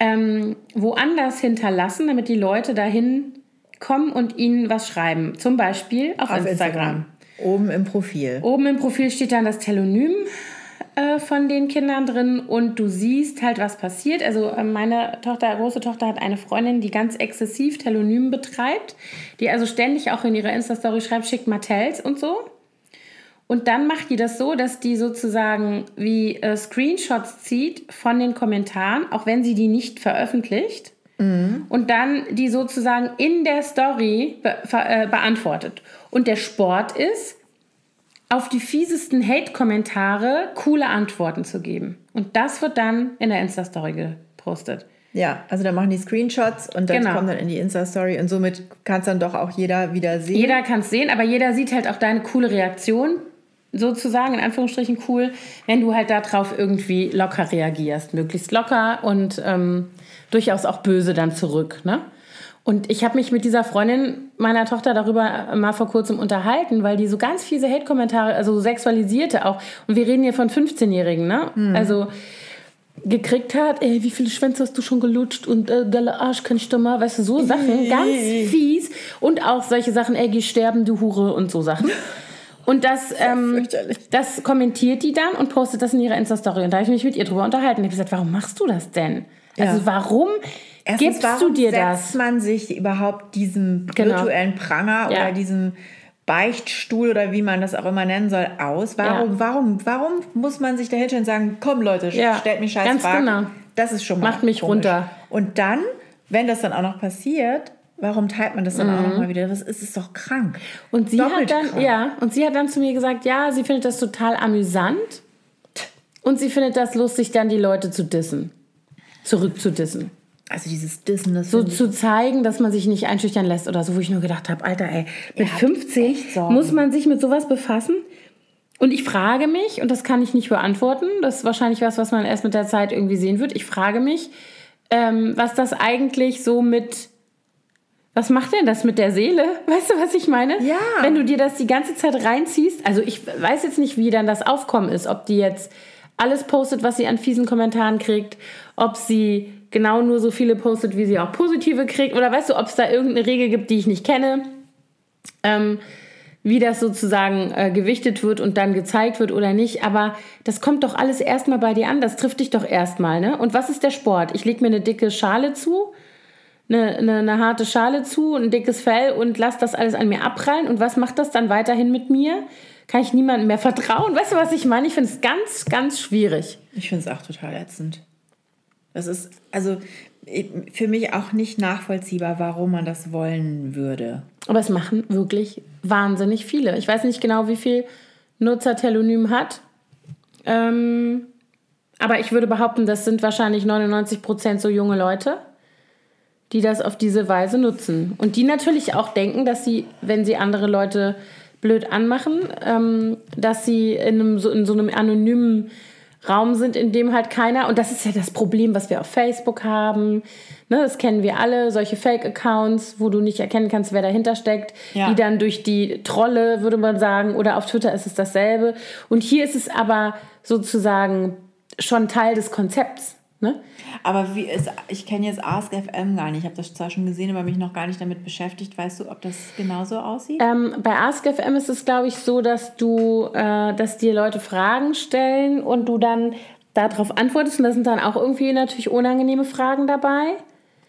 ähm, woanders hinterlassen, damit die Leute dahin kommen und ihnen was schreiben. Zum Beispiel auf, auf Instagram. Instagram. Oben im Profil. Oben im Profil steht dann das Telonym äh, von den Kindern drin und du siehst halt, was passiert. Also äh, meine Tochter, große Tochter hat eine Freundin, die ganz exzessiv Telonym betreibt, die also ständig auch in ihrer Insta-Story schreibt, schickt Martells und so. Und dann macht die das so, dass die sozusagen wie äh, Screenshots zieht von den Kommentaren, auch wenn sie die nicht veröffentlicht. Mhm. Und dann die sozusagen in der Story be äh, beantwortet. Und der Sport ist, auf die fiesesten Hate-Kommentare coole Antworten zu geben. Und das wird dann in der Insta-Story gepostet. Ja, also da machen die Screenshots und das genau. kommt dann in die Insta-Story und somit kann es dann doch auch jeder wieder sehen. Jeder kann es sehen, aber jeder sieht halt auch deine coole Reaktion, sozusagen, in Anführungsstrichen cool, wenn du halt darauf irgendwie locker reagierst. Möglichst locker und ähm, durchaus auch böse dann zurück. Ne? Und ich habe mich mit dieser Freundin meiner Tochter darüber mal vor kurzem unterhalten, weil die so ganz fiese Hate-Kommentare, also so sexualisierte auch, und wir reden hier von 15-Jährigen, ne? Hm. Also gekriegt hat, ey, wie viele Schwänze hast du schon gelutscht und äh, der Arsch kann ich doch mal, weißt du, so Sachen, ganz fies. Und auch solche Sachen, ey, geh sterben, du Hure und so Sachen. Und das, ähm, das kommentiert die dann und postet das in ihrer Insta-Story. Und da habe ich mich mit ihr drüber unterhalten. Ich habe gesagt, warum machst du das denn? Ja. Also warum Erstens, Gibst warum du dir das? setzt man sich überhaupt diesem genau. virtuellen Pranger ja. oder diesem Beichtstuhl oder wie man das auch immer nennen soll, aus? Warum, ja. warum, warum muss man sich da hinstellen und sagen, komm Leute, stellt mich scheiß Ganz Fragen. Genau. Das ist schon mal Macht mich komisch. runter. Und dann, wenn das dann auch noch passiert, warum teilt man das dann mhm. auch noch mal wieder? Das ist, ist doch krank. Und sie Doppelt hat dann, krank. ja, und sie hat dann zu mir gesagt, ja, sie findet das total amüsant und sie findet das lustig, dann die Leute zu dissen, zurückzudissen. Also dieses Dissen, das so zu zeigen, dass man sich nicht einschüchtern lässt oder so, wo ich nur gedacht habe, Alter, ey, mit 15 muss man sich mit sowas befassen. Und ich frage mich, und das kann ich nicht beantworten, das ist wahrscheinlich was, was man erst mit der Zeit irgendwie sehen wird. Ich frage mich, ähm, was das eigentlich so mit, was macht denn das mit der Seele? Weißt du, was ich meine? Ja. Wenn du dir das die ganze Zeit reinziehst, also ich weiß jetzt nicht, wie dann das Aufkommen ist, ob die jetzt alles postet, was sie an fiesen Kommentaren kriegt, ob sie genau nur so viele postet, wie sie auch positive kriegt. Oder weißt du, ob es da irgendeine Regel gibt, die ich nicht kenne, ähm, wie das sozusagen äh, gewichtet wird und dann gezeigt wird oder nicht. Aber das kommt doch alles erstmal bei dir an. Das trifft dich doch erstmal. Ne? Und was ist der Sport? Ich lege mir eine dicke Schale zu. Eine, eine, eine, harte Schale zu, ein dickes Fell und lass das alles an mir abprallen. Und was macht das dann weiterhin mit mir? Kann ich niemandem mehr vertrauen? Weißt du, was ich meine? Ich finde es ganz, ganz schwierig. Ich finde es auch total ätzend. Das ist also für mich auch nicht nachvollziehbar, warum man das wollen würde. Aber es machen wirklich wahnsinnig viele. Ich weiß nicht genau, wie viel Nutzer Telonym hat. Ähm, aber ich würde behaupten, das sind wahrscheinlich 99 Prozent so junge Leute, die das auf diese Weise nutzen. Und die natürlich auch denken, dass sie, wenn sie andere Leute blöd anmachen, ähm, dass sie in, einem, so, in so einem anonymen Raum sind, in dem halt keiner, und das ist ja das Problem, was wir auf Facebook haben, ne, das kennen wir alle, solche Fake-Accounts, wo du nicht erkennen kannst, wer dahinter steckt, Ja. die dann durch die Trolle, würde man sagen, oder auf Twitter ist es dasselbe. Und hier ist es aber sozusagen schon Teil des Konzepts. Ne? Aber wie ist, ich kenne jetzt AskFM gar nicht. Ich habe das zwar schon gesehen, aber mich noch gar nicht damit beschäftigt. Weißt du, ob das genauso aussieht? Ähm, bei AskFM ist es, glaube ich, so, dass du, äh, dass dir Leute Fragen stellen und du dann darauf antwortest. Und da sind dann auch irgendwie natürlich unangenehme Fragen dabei.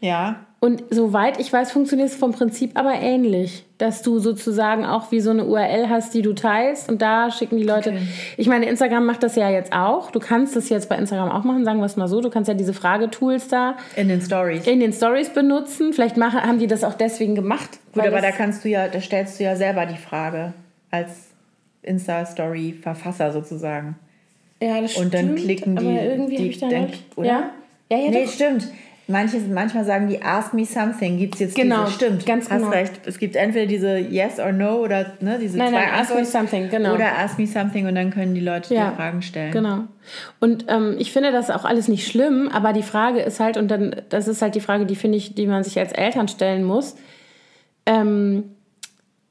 Ja. Und soweit ich weiß, funktioniert es vom Prinzip aber ähnlich. Dass du sozusagen auch wie so eine URL hast, die du teilst und da schicken die Leute. Okay. Ich meine, Instagram macht das ja jetzt auch. Du kannst das jetzt bei Instagram auch machen, sagen wir es mal so. Du kannst ja diese Fragetools da In den Stories. in den Stories benutzen. Vielleicht machen, haben die das auch deswegen gemacht. Gut, aber da kannst du ja, da stellst du ja selber die Frage als Insta-Story-Verfasser sozusagen. ja, das Und dann stimmt, klicken die, Aber irgendwie die ich da denk- neulich- oder? Ja, ja, ja nee, doch. stimmt. Manche, manchmal sagen die Ask me something. Gibt es jetzt Genau, diese? Stimmt, ganz hast genau. recht. Es gibt entweder diese Yes or No oder ne, diese Nein, zwei nein, ask me something, genau. Oder Ask me something und dann können die Leute Ja, Fragen stellen. Genau. Und ähm, ich finde das auch alles nicht schlimm, aber die Frage ist halt, und dann, das ist halt die Frage, die finde ich, die man sich als Eltern stellen muss. Ähm,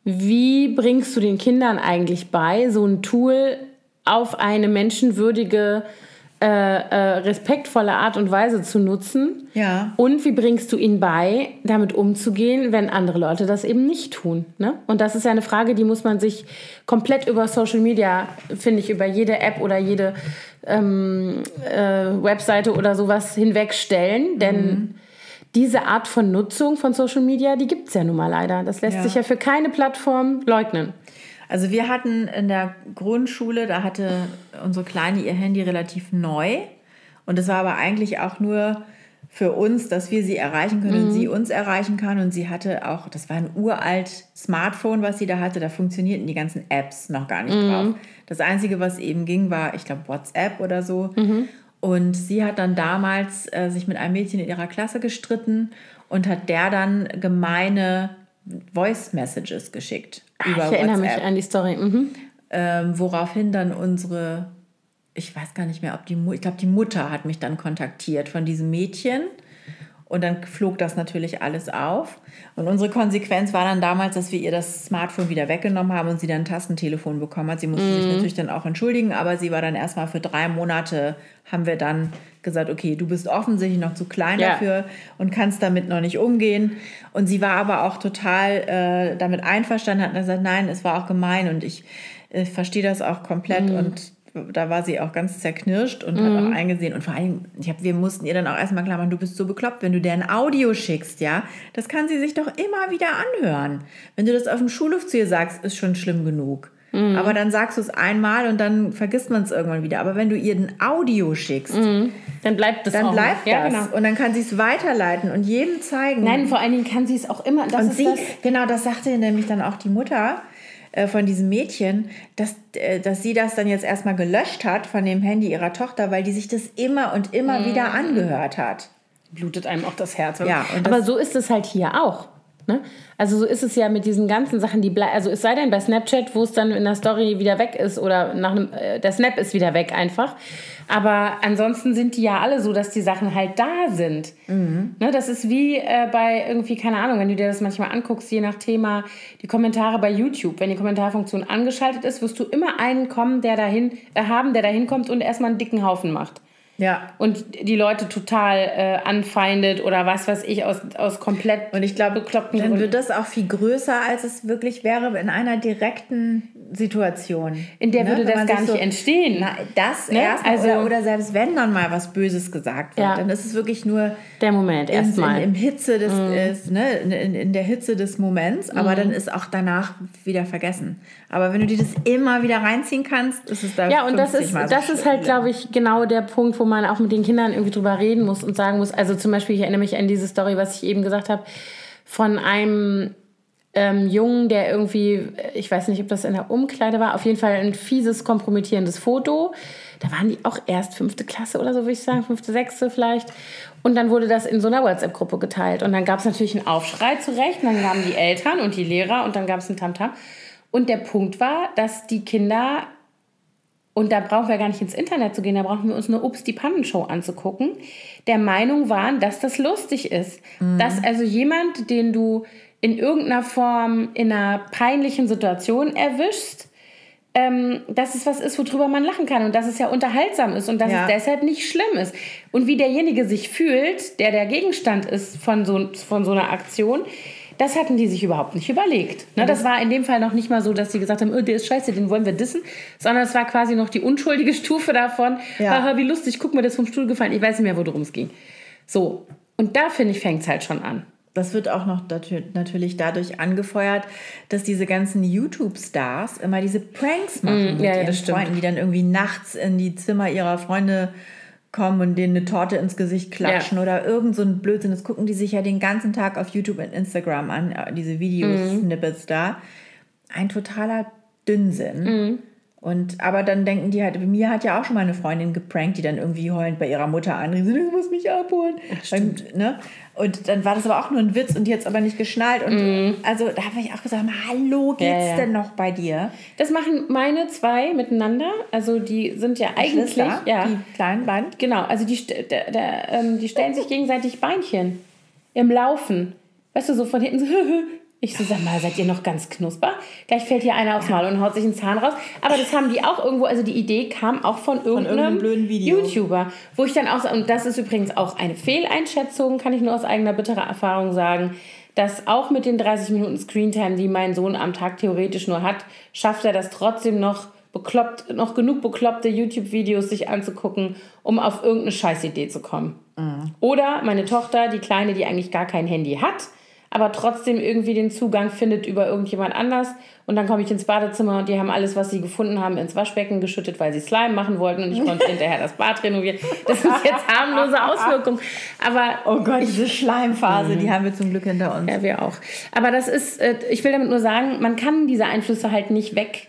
wie bringst du den Kindern eigentlich bei, so ein Tool auf eine menschenwürdige, äh, äh, respektvolle Art und Weise zu nutzen? Ja. Und wie bringst du ihnen bei, damit umzugehen, wenn andere Leute das eben nicht tun? Ne? Und das ist ja eine Frage, die muss man sich komplett über Social Media, finde ich, über jede App oder jede ähm, äh, Webseite oder sowas hinwegstellen. Denn diese Art von Nutzung von Social Media, die gibt es ja nun mal leider. Das lässt Ja. sich ja für keine Plattform leugnen. Also wir hatten in der Grundschule, da hatte unsere Kleine ihr Handy relativ neu. Und das war aber eigentlich auch nur für uns, dass wir sie erreichen können und sie uns erreichen kann. Und sie hatte auch, das war ein uralt Smartphone, was sie da hatte. Da funktionierten die ganzen Apps noch gar nicht drauf. Das Einzige, was eben ging, war, ich glaube, WhatsApp oder so. Und sie hat dann damals äh, sich mit einem Mädchen in ihrer Klasse gestritten und hat der dann gemeine Voice Messages geschickt. Über ich erinnere WhatsApp mich an die Story. Mhm. ähm, woraufhin dann unsere, ich weiß gar nicht mehr, ob die, Mu ich glaube, die Mutter hat mich dann kontaktiert von diesem Mädchen. Und dann flog das natürlich alles auf. Und unsere Konsequenz war dann damals, dass wir ihr das Smartphone wieder weggenommen haben und sie dann ein Tastentelefon bekommen hat. Sie musste sich natürlich dann auch entschuldigen, aber sie war dann erstmal für drei Monate, haben wir dann gesagt, okay, du bist offensichtlich noch zu klein Ja. dafür und kannst damit noch nicht umgehen. Und sie war aber auch total äh, damit einverstanden, hat gesagt, nein, es war auch gemein und ich äh, verstehe das auch komplett und da war sie auch ganz zerknirscht und hat auch eingesehen. Und vor allem, ich hab, wir mussten ihr dann auch erstmal klar machen, du bist so bekloppt, wenn du der ein Audio schickst, ja, das kann sie sich doch immer wieder anhören. Wenn du das auf dem Schulhof zu ihr sagst, ist schon schlimm genug. Aber dann sagst du es einmal und dann vergisst man es irgendwann wieder. Aber wenn du ihr ein Audio schickst, Dann bleibt das dann bleibt ja, das. Genau. Und dann kann sie es weiterleiten und jedem zeigen. Nein, vor allen Dingen kann sie es auch immer. Und sie, das. genau, das sagte nämlich dann auch die Mutter äh, von diesem Mädchen, dass, äh, dass sie das dann jetzt erstmal gelöscht hat von dem Handy ihrer Tochter, weil die sich das immer und immer wieder angehört hat. blutet einem auch das Herz. Ja, Aber so ist es halt hier auch. Ne? Also so ist es ja mit diesen ganzen Sachen, die bleiben. Also es sei denn bei Snapchat, wo es dann in der Story wieder weg ist oder nach einem, äh, der Snap ist wieder weg einfach. Aber ansonsten sind die ja alle so, dass die Sachen halt da sind. Mhm. Ne, das ist wie äh, bei irgendwie, keine Ahnung, wenn du dir das manchmal anguckst, je nach Thema, die Kommentare bei YouTube. Wenn die Kommentarfunktion angeschaltet ist, wirst du immer einen kommen, der dahin, äh, haben, der dahin kommt und erstmal einen dicken Haufen macht. Ja. Und die Leute total äh, anfeindet oder was weiß ich, aus, aus komplett Und ich glaube, bekloppten dann wird das auch viel größer, als es wirklich wäre in einer direkten Situation. In der würde Wenn das gar nicht entstehen. Na, das Ne? erst Also- oder, oder selbst wenn dann mal was Böses gesagt wird, Ja. dann ist es wirklich nur Der Moment erstmal. in, im Hitze des, Mhm. ist, ne, in, in, der Hitze des Moments, aber dann ist auch danach wieder vergessen. Aber wenn du dir das immer wieder reinziehen kannst, ist es da Ja, und das 50 ist, so das ist halt, glaube ich, genau der Punkt, wo man auch mit den Kindern irgendwie drüber reden muss und sagen muss. Also zum Beispiel, ich erinnere mich an diese Story, was ich eben gesagt habe, von einem ähm, Jungen, der irgendwie, ich weiß nicht, ob das in der Umkleide war, auf jeden Fall ein fieses, kompromittierendes Foto. Da waren die auch erst fünfte Klasse oder so, würde ich sagen, fünfte, sechste vielleicht. Und dann wurde das in so einer WhatsApp-Gruppe geteilt. Und dann gab es natürlich einen Aufschrei zurecht. Und dann kamen die Eltern und die Lehrer und dann gab es ein Tamtam. Und der Punkt war, dass die Kinder und da brauchen wir gar nicht ins Internet zu gehen, da brauchen wir uns eine Ups die Pannenshow anzugucken, der Meinung waren, dass das lustig ist. Mhm. Dass also jemand, den du in irgendeiner Form in einer peinlichen Situation erwischst, ähm, dass es was ist, worüber man lachen kann und dass es ja unterhaltsam ist und dass ja. es deshalb nicht schlimm ist. Und wie derjenige sich fühlt, der der Gegenstand ist von so, von so einer Aktion, das hatten die sich überhaupt nicht überlegt. Ne? Das war in dem Fall noch nicht mal so, dass sie gesagt haben, oh, der ist scheiße, den wollen wir dissen, sondern es war quasi noch die unschuldige Stufe davon. Ja. Haha, wie lustig, guck mir das vom Stuhl gefallen. Ich weiß nicht mehr, worum es ging. So, und da finde ich, fängt es halt schon an. Das wird auch noch natürlich dadurch angefeuert, dass diese ganzen YouTube-Stars immer diese Pranks machen mm, mit ja, ihren Freunden, die dann irgendwie nachts in die Zimmer ihrer Freunde kommen und denen eine Torte ins Gesicht klatschen ja. oder irgend so ein Blödsinn. Das gucken die sich ja den ganzen Tag auf YouTube und Instagram an, äh, diese Videosnippets mhm. da. Ein totaler Dünnsinn. Mhm. Und, aber dann denken die halt, mir hat ja auch schon mal eine Freundin geprankt, die dann irgendwie heulend bei ihrer Mutter anrief, du musst mich abholen. Und, ne? und dann war das aber auch nur ein Witz und die hat es aber nicht geschnallt. Und mm. also da habe ich auch gesagt, hallo, geht's ja, ja. denn noch bei dir? Das machen meine zwei miteinander. Also die sind ja eigentlich, ja. Die kleinen beiden? Genau, also die, der, der, ähm, die stellen sich gegenseitig Beinchen im Laufen. Weißt du, so von hinten so, Ich so, sag mal, seid ihr noch ganz knusper? Gleich fällt hier einer aufs Maul und haut sich einen Zahn raus. Aber das haben die auch irgendwo, also die Idee kam auch von irgendeinem, von irgendeinem YouTuber. Wo ich dann auch, und das ist übrigens auch eine Fehleinschätzung, kann ich nur aus eigener bitterer Erfahrung sagen, dass auch mit den 30 Minuten Screentime, die mein Sohn am Tag theoretisch nur hat, schafft er das trotzdem noch bekloppt, noch genug bekloppte YouTube-Videos sich anzugucken, um auf irgendeine Scheißidee zu kommen. Mhm. Oder meine Tochter, die Kleine, die eigentlich gar kein Handy hat, aber trotzdem irgendwie den Zugang findet über irgendjemand anders. Und dann komme ich ins Badezimmer und die haben alles, was sie gefunden haben, ins Waschbecken geschüttet, weil sie Slime machen wollten und ich konnte hinterher das Bad renovieren. Das ist jetzt harmlose Auswirkung. Aber oh Gott, diese Schleimphase, die haben wir zum Glück hinter uns. Ja, wir auch. Aber das ist, äh, ich will damit nur sagen, man kann diese Einflüsse halt nicht weg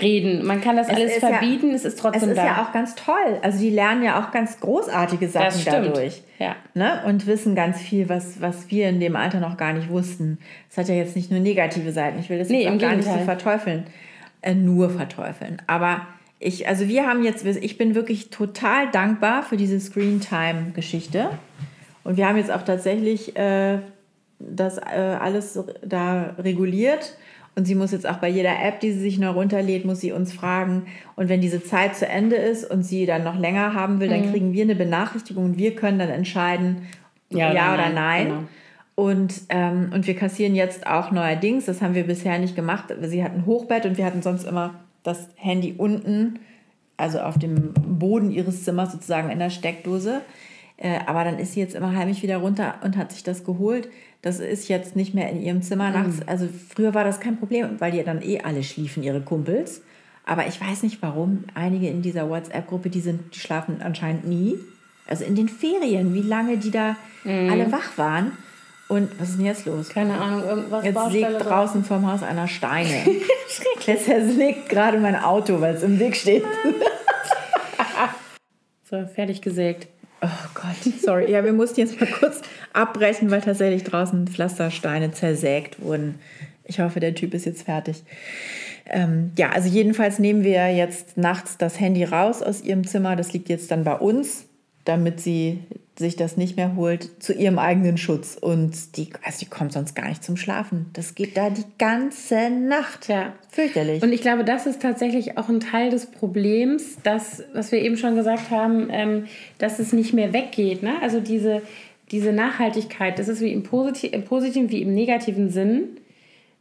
reden. Man kann das es alles verbieten, ja, es ist trotzdem da. Es ist da. ja auch ganz toll. Also die lernen ja auch ganz großartige Sachen dadurch. Ja. Ne? Und wissen ganz viel, was, was wir in dem Alter noch gar nicht wussten. Es hat ja jetzt nicht nur negative Seiten. Ich will das nee, jetzt auch gar Gegenteil. nicht so verteufeln. Äh, nur verteufeln. Aber ich, also wir haben jetzt, ich bin wirklich total dankbar für diese Screen-Time-Geschichte. Und wir haben jetzt auch tatsächlich äh, das äh, alles da reguliert und sie muss jetzt auch bei jeder App, die sie sich neu runterlädt, muss sie uns fragen. Und wenn diese Zeit zu Ende ist und sie dann noch länger haben will, mhm. dann kriegen wir eine Benachrichtigung und wir können dann entscheiden, ja, ja oder, nein. nein. Genau. Und, ähm, und wir kassieren jetzt auch neuerdings, das haben wir bisher nicht gemacht. Sie hat ein Hochbett und wir hatten sonst immer das Handy unten, also auf dem Boden ihres Zimmers sozusagen in der Steckdose. Äh, aber dann ist sie jetzt immer heimlich wieder runter und hat sich das geholt. Das ist jetzt nicht mehr in ihrem Zimmer nachts. Mhm. Also früher war das kein Problem, weil die dann eh alle schliefen, ihre Kumpels. Aber ich weiß nicht warum. Einige in dieser WhatsApp-Gruppe, die, sind, die schlafen anscheinend nie. Also in den Ferien, wie lange die da mhm. alle wach waren. Und was ist denn jetzt los? Keine Ahnung, irgendwas. Jetzt Baustelle liegt draußen vorm Haus einer Steine. Schrecklich. Jetzt liegt gerade mein Auto, weil es im Weg steht. so, fertig gesägt. Oh Gott, sorry. Ja, wir mussten jetzt mal kurz abbrechen, weil tatsächlich draußen Pflastersteine zersägt wurden. Ich hoffe, der Typ ist jetzt fertig. Ähm, ja, also jedenfalls nehmen wir jetzt nachts das Handy raus aus ihrem Zimmer. Das liegt jetzt dann bei uns, damit sie sich das nicht mehr holt, zu ihrem eigenen Schutz. Und die, also die kommt sonst gar nicht zum Schlafen. Das geht da die ganze Nacht. Ja. Fürchterlich. Und ich glaube, das ist tatsächlich auch ein Teil des Problems, dass, was wir eben schon gesagt haben, ähm, dass es nicht mehr weggeht. Ne? Also diese, diese Nachhaltigkeit, das ist wie im, Posit im positiven wie im negativen Sinn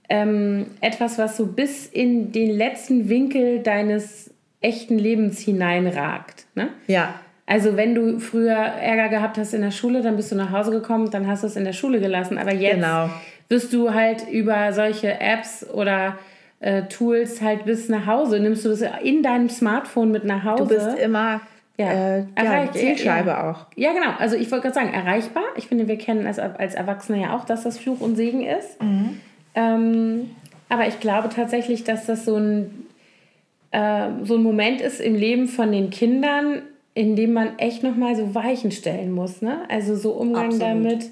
ähm, etwas, was so bis in den letzten Winkel deines echten Lebens hineinragt. Ne? Ja. Also wenn du früher Ärger gehabt hast in der Schule, dann bist du nach Hause gekommen, dann hast du es in der Schule gelassen. Aber jetzt genau. wirst du halt über solche Apps oder äh, Tools halt bis nach Hause, nimmst du das in deinem Smartphone mit nach Hause. Du bist immer ja, äh, ja, Zielscheibe ja. auch. Ja, genau. Also ich wollte gerade sagen, erreichbar. Ich finde, wir kennen als, als Erwachsene ja auch, dass das Fluch und Segen ist. Mhm. Ähm, aber ich glaube tatsächlich, dass das so ein, äh, so ein Moment ist im Leben von den Kindern, in dem man echt nochmal so Weichen stellen muss. Ne? Also so Umgang Absolut. damit,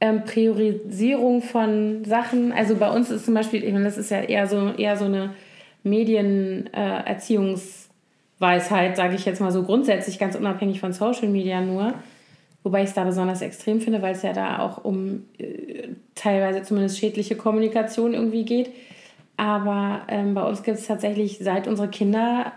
ähm, Priorisierung von Sachen. Also bei uns ist zum Beispiel, ich meine, das ist ja eher so, eher so eine Medienerziehungsgeschichte. Weisheit, sage ich jetzt mal so grundsätzlich, ganz unabhängig von Social Media nur. Wobei ich es da besonders extrem finde, weil es ja da auch um äh, teilweise zumindest schädliche Kommunikation irgendwie geht. Aber ähm, bei uns gibt es tatsächlich, seit unsere Kinder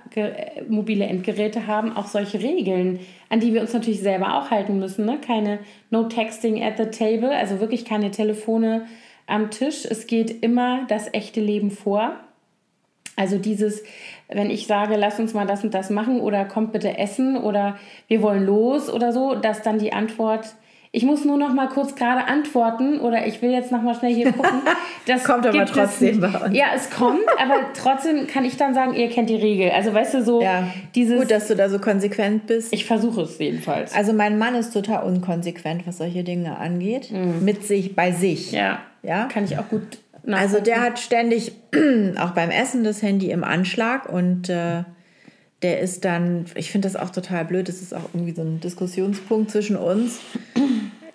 mobile Endgeräte haben, auch solche Regeln, an die wir uns natürlich selber auch halten müssen. Ne? Keine No Texting at the Table, also wirklich keine Telefone am Tisch. Es geht immer das echte Leben vor. Also dieses, wenn ich sage, lass uns mal das und das machen oder kommt bitte essen oder wir wollen los oder so, dass dann die Antwort ich muss nur noch mal kurz gerade antworten oder ich will jetzt noch mal schnell hier gucken. Das kommt aber trotzdem bei uns. Ja, es kommt, aber trotzdem kann ich dann sagen, ihr kennt die Regel. Also weißt du so ja. dieses Gut, dass du da so konsequent bist. Ich versuche es jedenfalls. Also mein Mann ist total unkonsequent, was solche Dinge angeht, mhm. mit sich bei sich. Ja. Ja? Kann ich auch gut also der hat ständig auch beim Essen das Handy im Anschlag und äh, der ist dann, ich finde das auch total blöd, das ist auch irgendwie so ein Diskussionspunkt zwischen uns.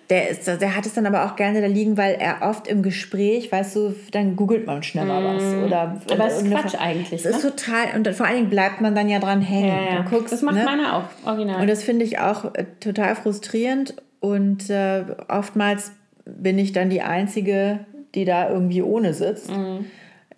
Der, ist, der hat es dann aber auch gerne da liegen, weil er oft im Gespräch, weißt du, dann googelt man schneller mm. was. Oder, aber es ist Quatsch eigentlich. Es ne? ist total, und vor allen Dingen bleibt man dann ja dran hängen. Ja, ja. Guckst, das macht ne? meiner auch, original. Und das finde ich auch äh, total frustrierend. Und äh, oftmals bin ich dann die Einzige, die da irgendwie ohne sitzt. Mm.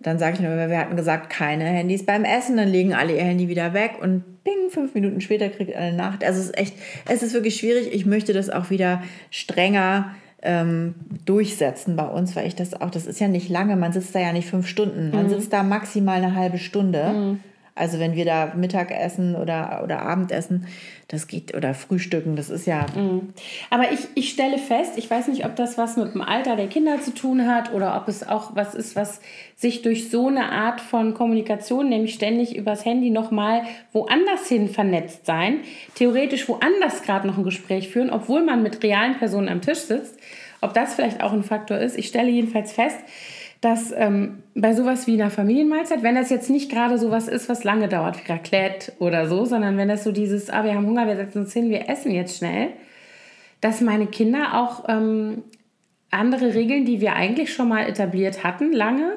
Dann sage ich nur, wir hatten gesagt, keine Handys beim Essen, dann legen alle ihr Handy wieder weg und ping, fünf Minuten später kriegt eine Nacht. Also es ist echt, es ist wirklich schwierig. Ich möchte das auch wieder strenger ähm, durchsetzen bei uns, weil ich das auch, das ist ja nicht lange, man sitzt da ja nicht fünf Stunden, man mhm. sitzt da maximal eine halbe Stunde. Mhm. Also wenn wir da Mittagessen oder, oder Abendessen, das geht, oder Frühstücken, das ist ja. Mhm. Aber ich, ich stelle fest, ich weiß nicht, ob das was mit dem Alter der Kinder zu tun hat oder ob es auch was ist, was sich durch so eine Art von Kommunikation, nämlich ständig übers Handy nochmal woanders hin vernetzt sein, theoretisch woanders gerade noch ein Gespräch führen, obwohl man mit realen Personen am Tisch sitzt, ob das vielleicht auch ein Faktor ist. Ich stelle jedenfalls fest, dass ähm, bei sowas wie einer Familienmahlzeit, wenn das jetzt nicht gerade sowas ist, was lange dauert, wie Raclette oder so, sondern wenn das so dieses, ah, wir haben Hunger, wir setzen uns hin, wir essen jetzt schnell, dass meine Kinder auch ähm, andere Regeln, die wir eigentlich schon mal etabliert hatten, lange,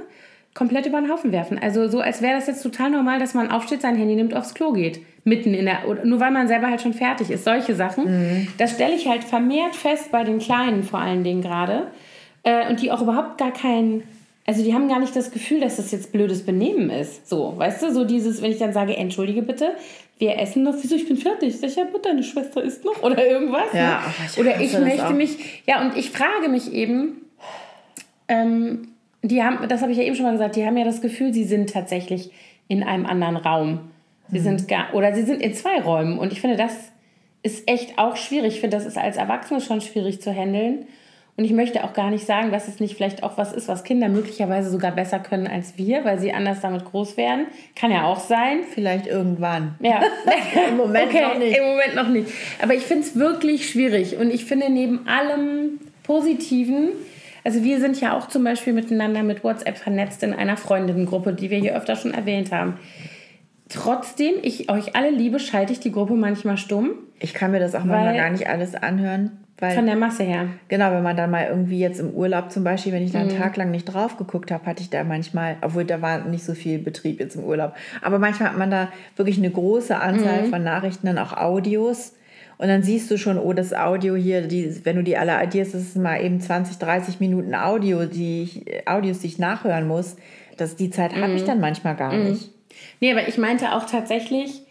komplett über den Haufen werfen. Also so, als wäre das jetzt total normal, dass man aufsteht, sein Handy nimmt, aufs Klo geht. Mitten in der, nur weil man selber halt schon fertig ist. Solche Sachen. Mhm. Das stelle ich halt vermehrt fest bei den Kleinen vor allen Dingen gerade. Äh, und die auch überhaupt gar keinen also die haben gar nicht das Gefühl, dass das jetzt blödes Benehmen ist. So, weißt du, so dieses, wenn ich dann sage, entschuldige bitte, wir essen noch, wieso, ich bin fertig. Sag ich, ja, deine Schwester isst noch oder irgendwas. Ja, ne? ich oder ich möchte mich, ja, und ich frage mich eben, ähm, die haben, das habe ich ja eben schon mal gesagt, die haben ja das Gefühl, sie sind tatsächlich in einem anderen Raum. Sie mhm. sind gar, oder sie sind in zwei Räumen. Und ich finde, das ist echt auch schwierig. Ich finde, das ist als Erwachsene schon schwierig zu handeln. Und ich möchte auch gar nicht sagen, dass es nicht vielleicht auch was ist, was Kinder möglicherweise sogar besser können als wir, weil sie anders damit groß werden. Kann ja auch sein. Vielleicht irgendwann. Ja. Im Moment okay, noch nicht. Im Moment noch nicht. Aber ich finde es wirklich schwierig. Und ich finde neben allem Positiven, also wir sind ja auch zum Beispiel miteinander mit WhatsApp vernetzt in einer Freundinnengruppe, die wir hier öfter schon erwähnt haben. Trotzdem, ich euch alle liebe, schalte ich die Gruppe manchmal stumm. Ich kann mir das auch manchmal gar nicht alles anhören. Weil, Von der Masse her. Genau, wenn man dann mal irgendwie jetzt im Urlaub zum Beispiel, wenn ich da einen mhm. Tag lang nicht drauf geguckt habe, hatte ich da manchmal, obwohl da war nicht so viel Betrieb jetzt im Urlaub, aber manchmal hat man da wirklich eine große Anzahl mhm. von Nachrichten, dann auch Audios. Und dann siehst du schon, oh, das Audio hier, die, wenn du die alle addierst, das ist mal eben 20, 30 Minuten Audio, die ich, Audios, die ich nachhören muss. Das, die Zeit mhm. habe ich dann manchmal gar mhm. nicht. Nee, aber ich meinte auch tatsächlich,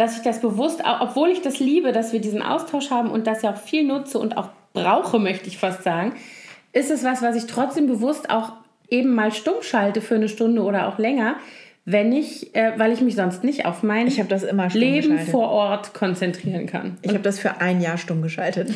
dass ich das bewusst, obwohl ich das liebe, dass wir diesen Austausch haben und das ja auch viel nutze und auch brauche, möchte ich fast sagen, ist es was, was ich trotzdem bewusst auch eben mal stumm schalte für eine Stunde oder auch länger, wenn ich, äh, weil ich mich sonst nicht auf mein ich das immer Leben vor Ort konzentrieren kann. Ich habe das für ein Jahr stumm geschaltet.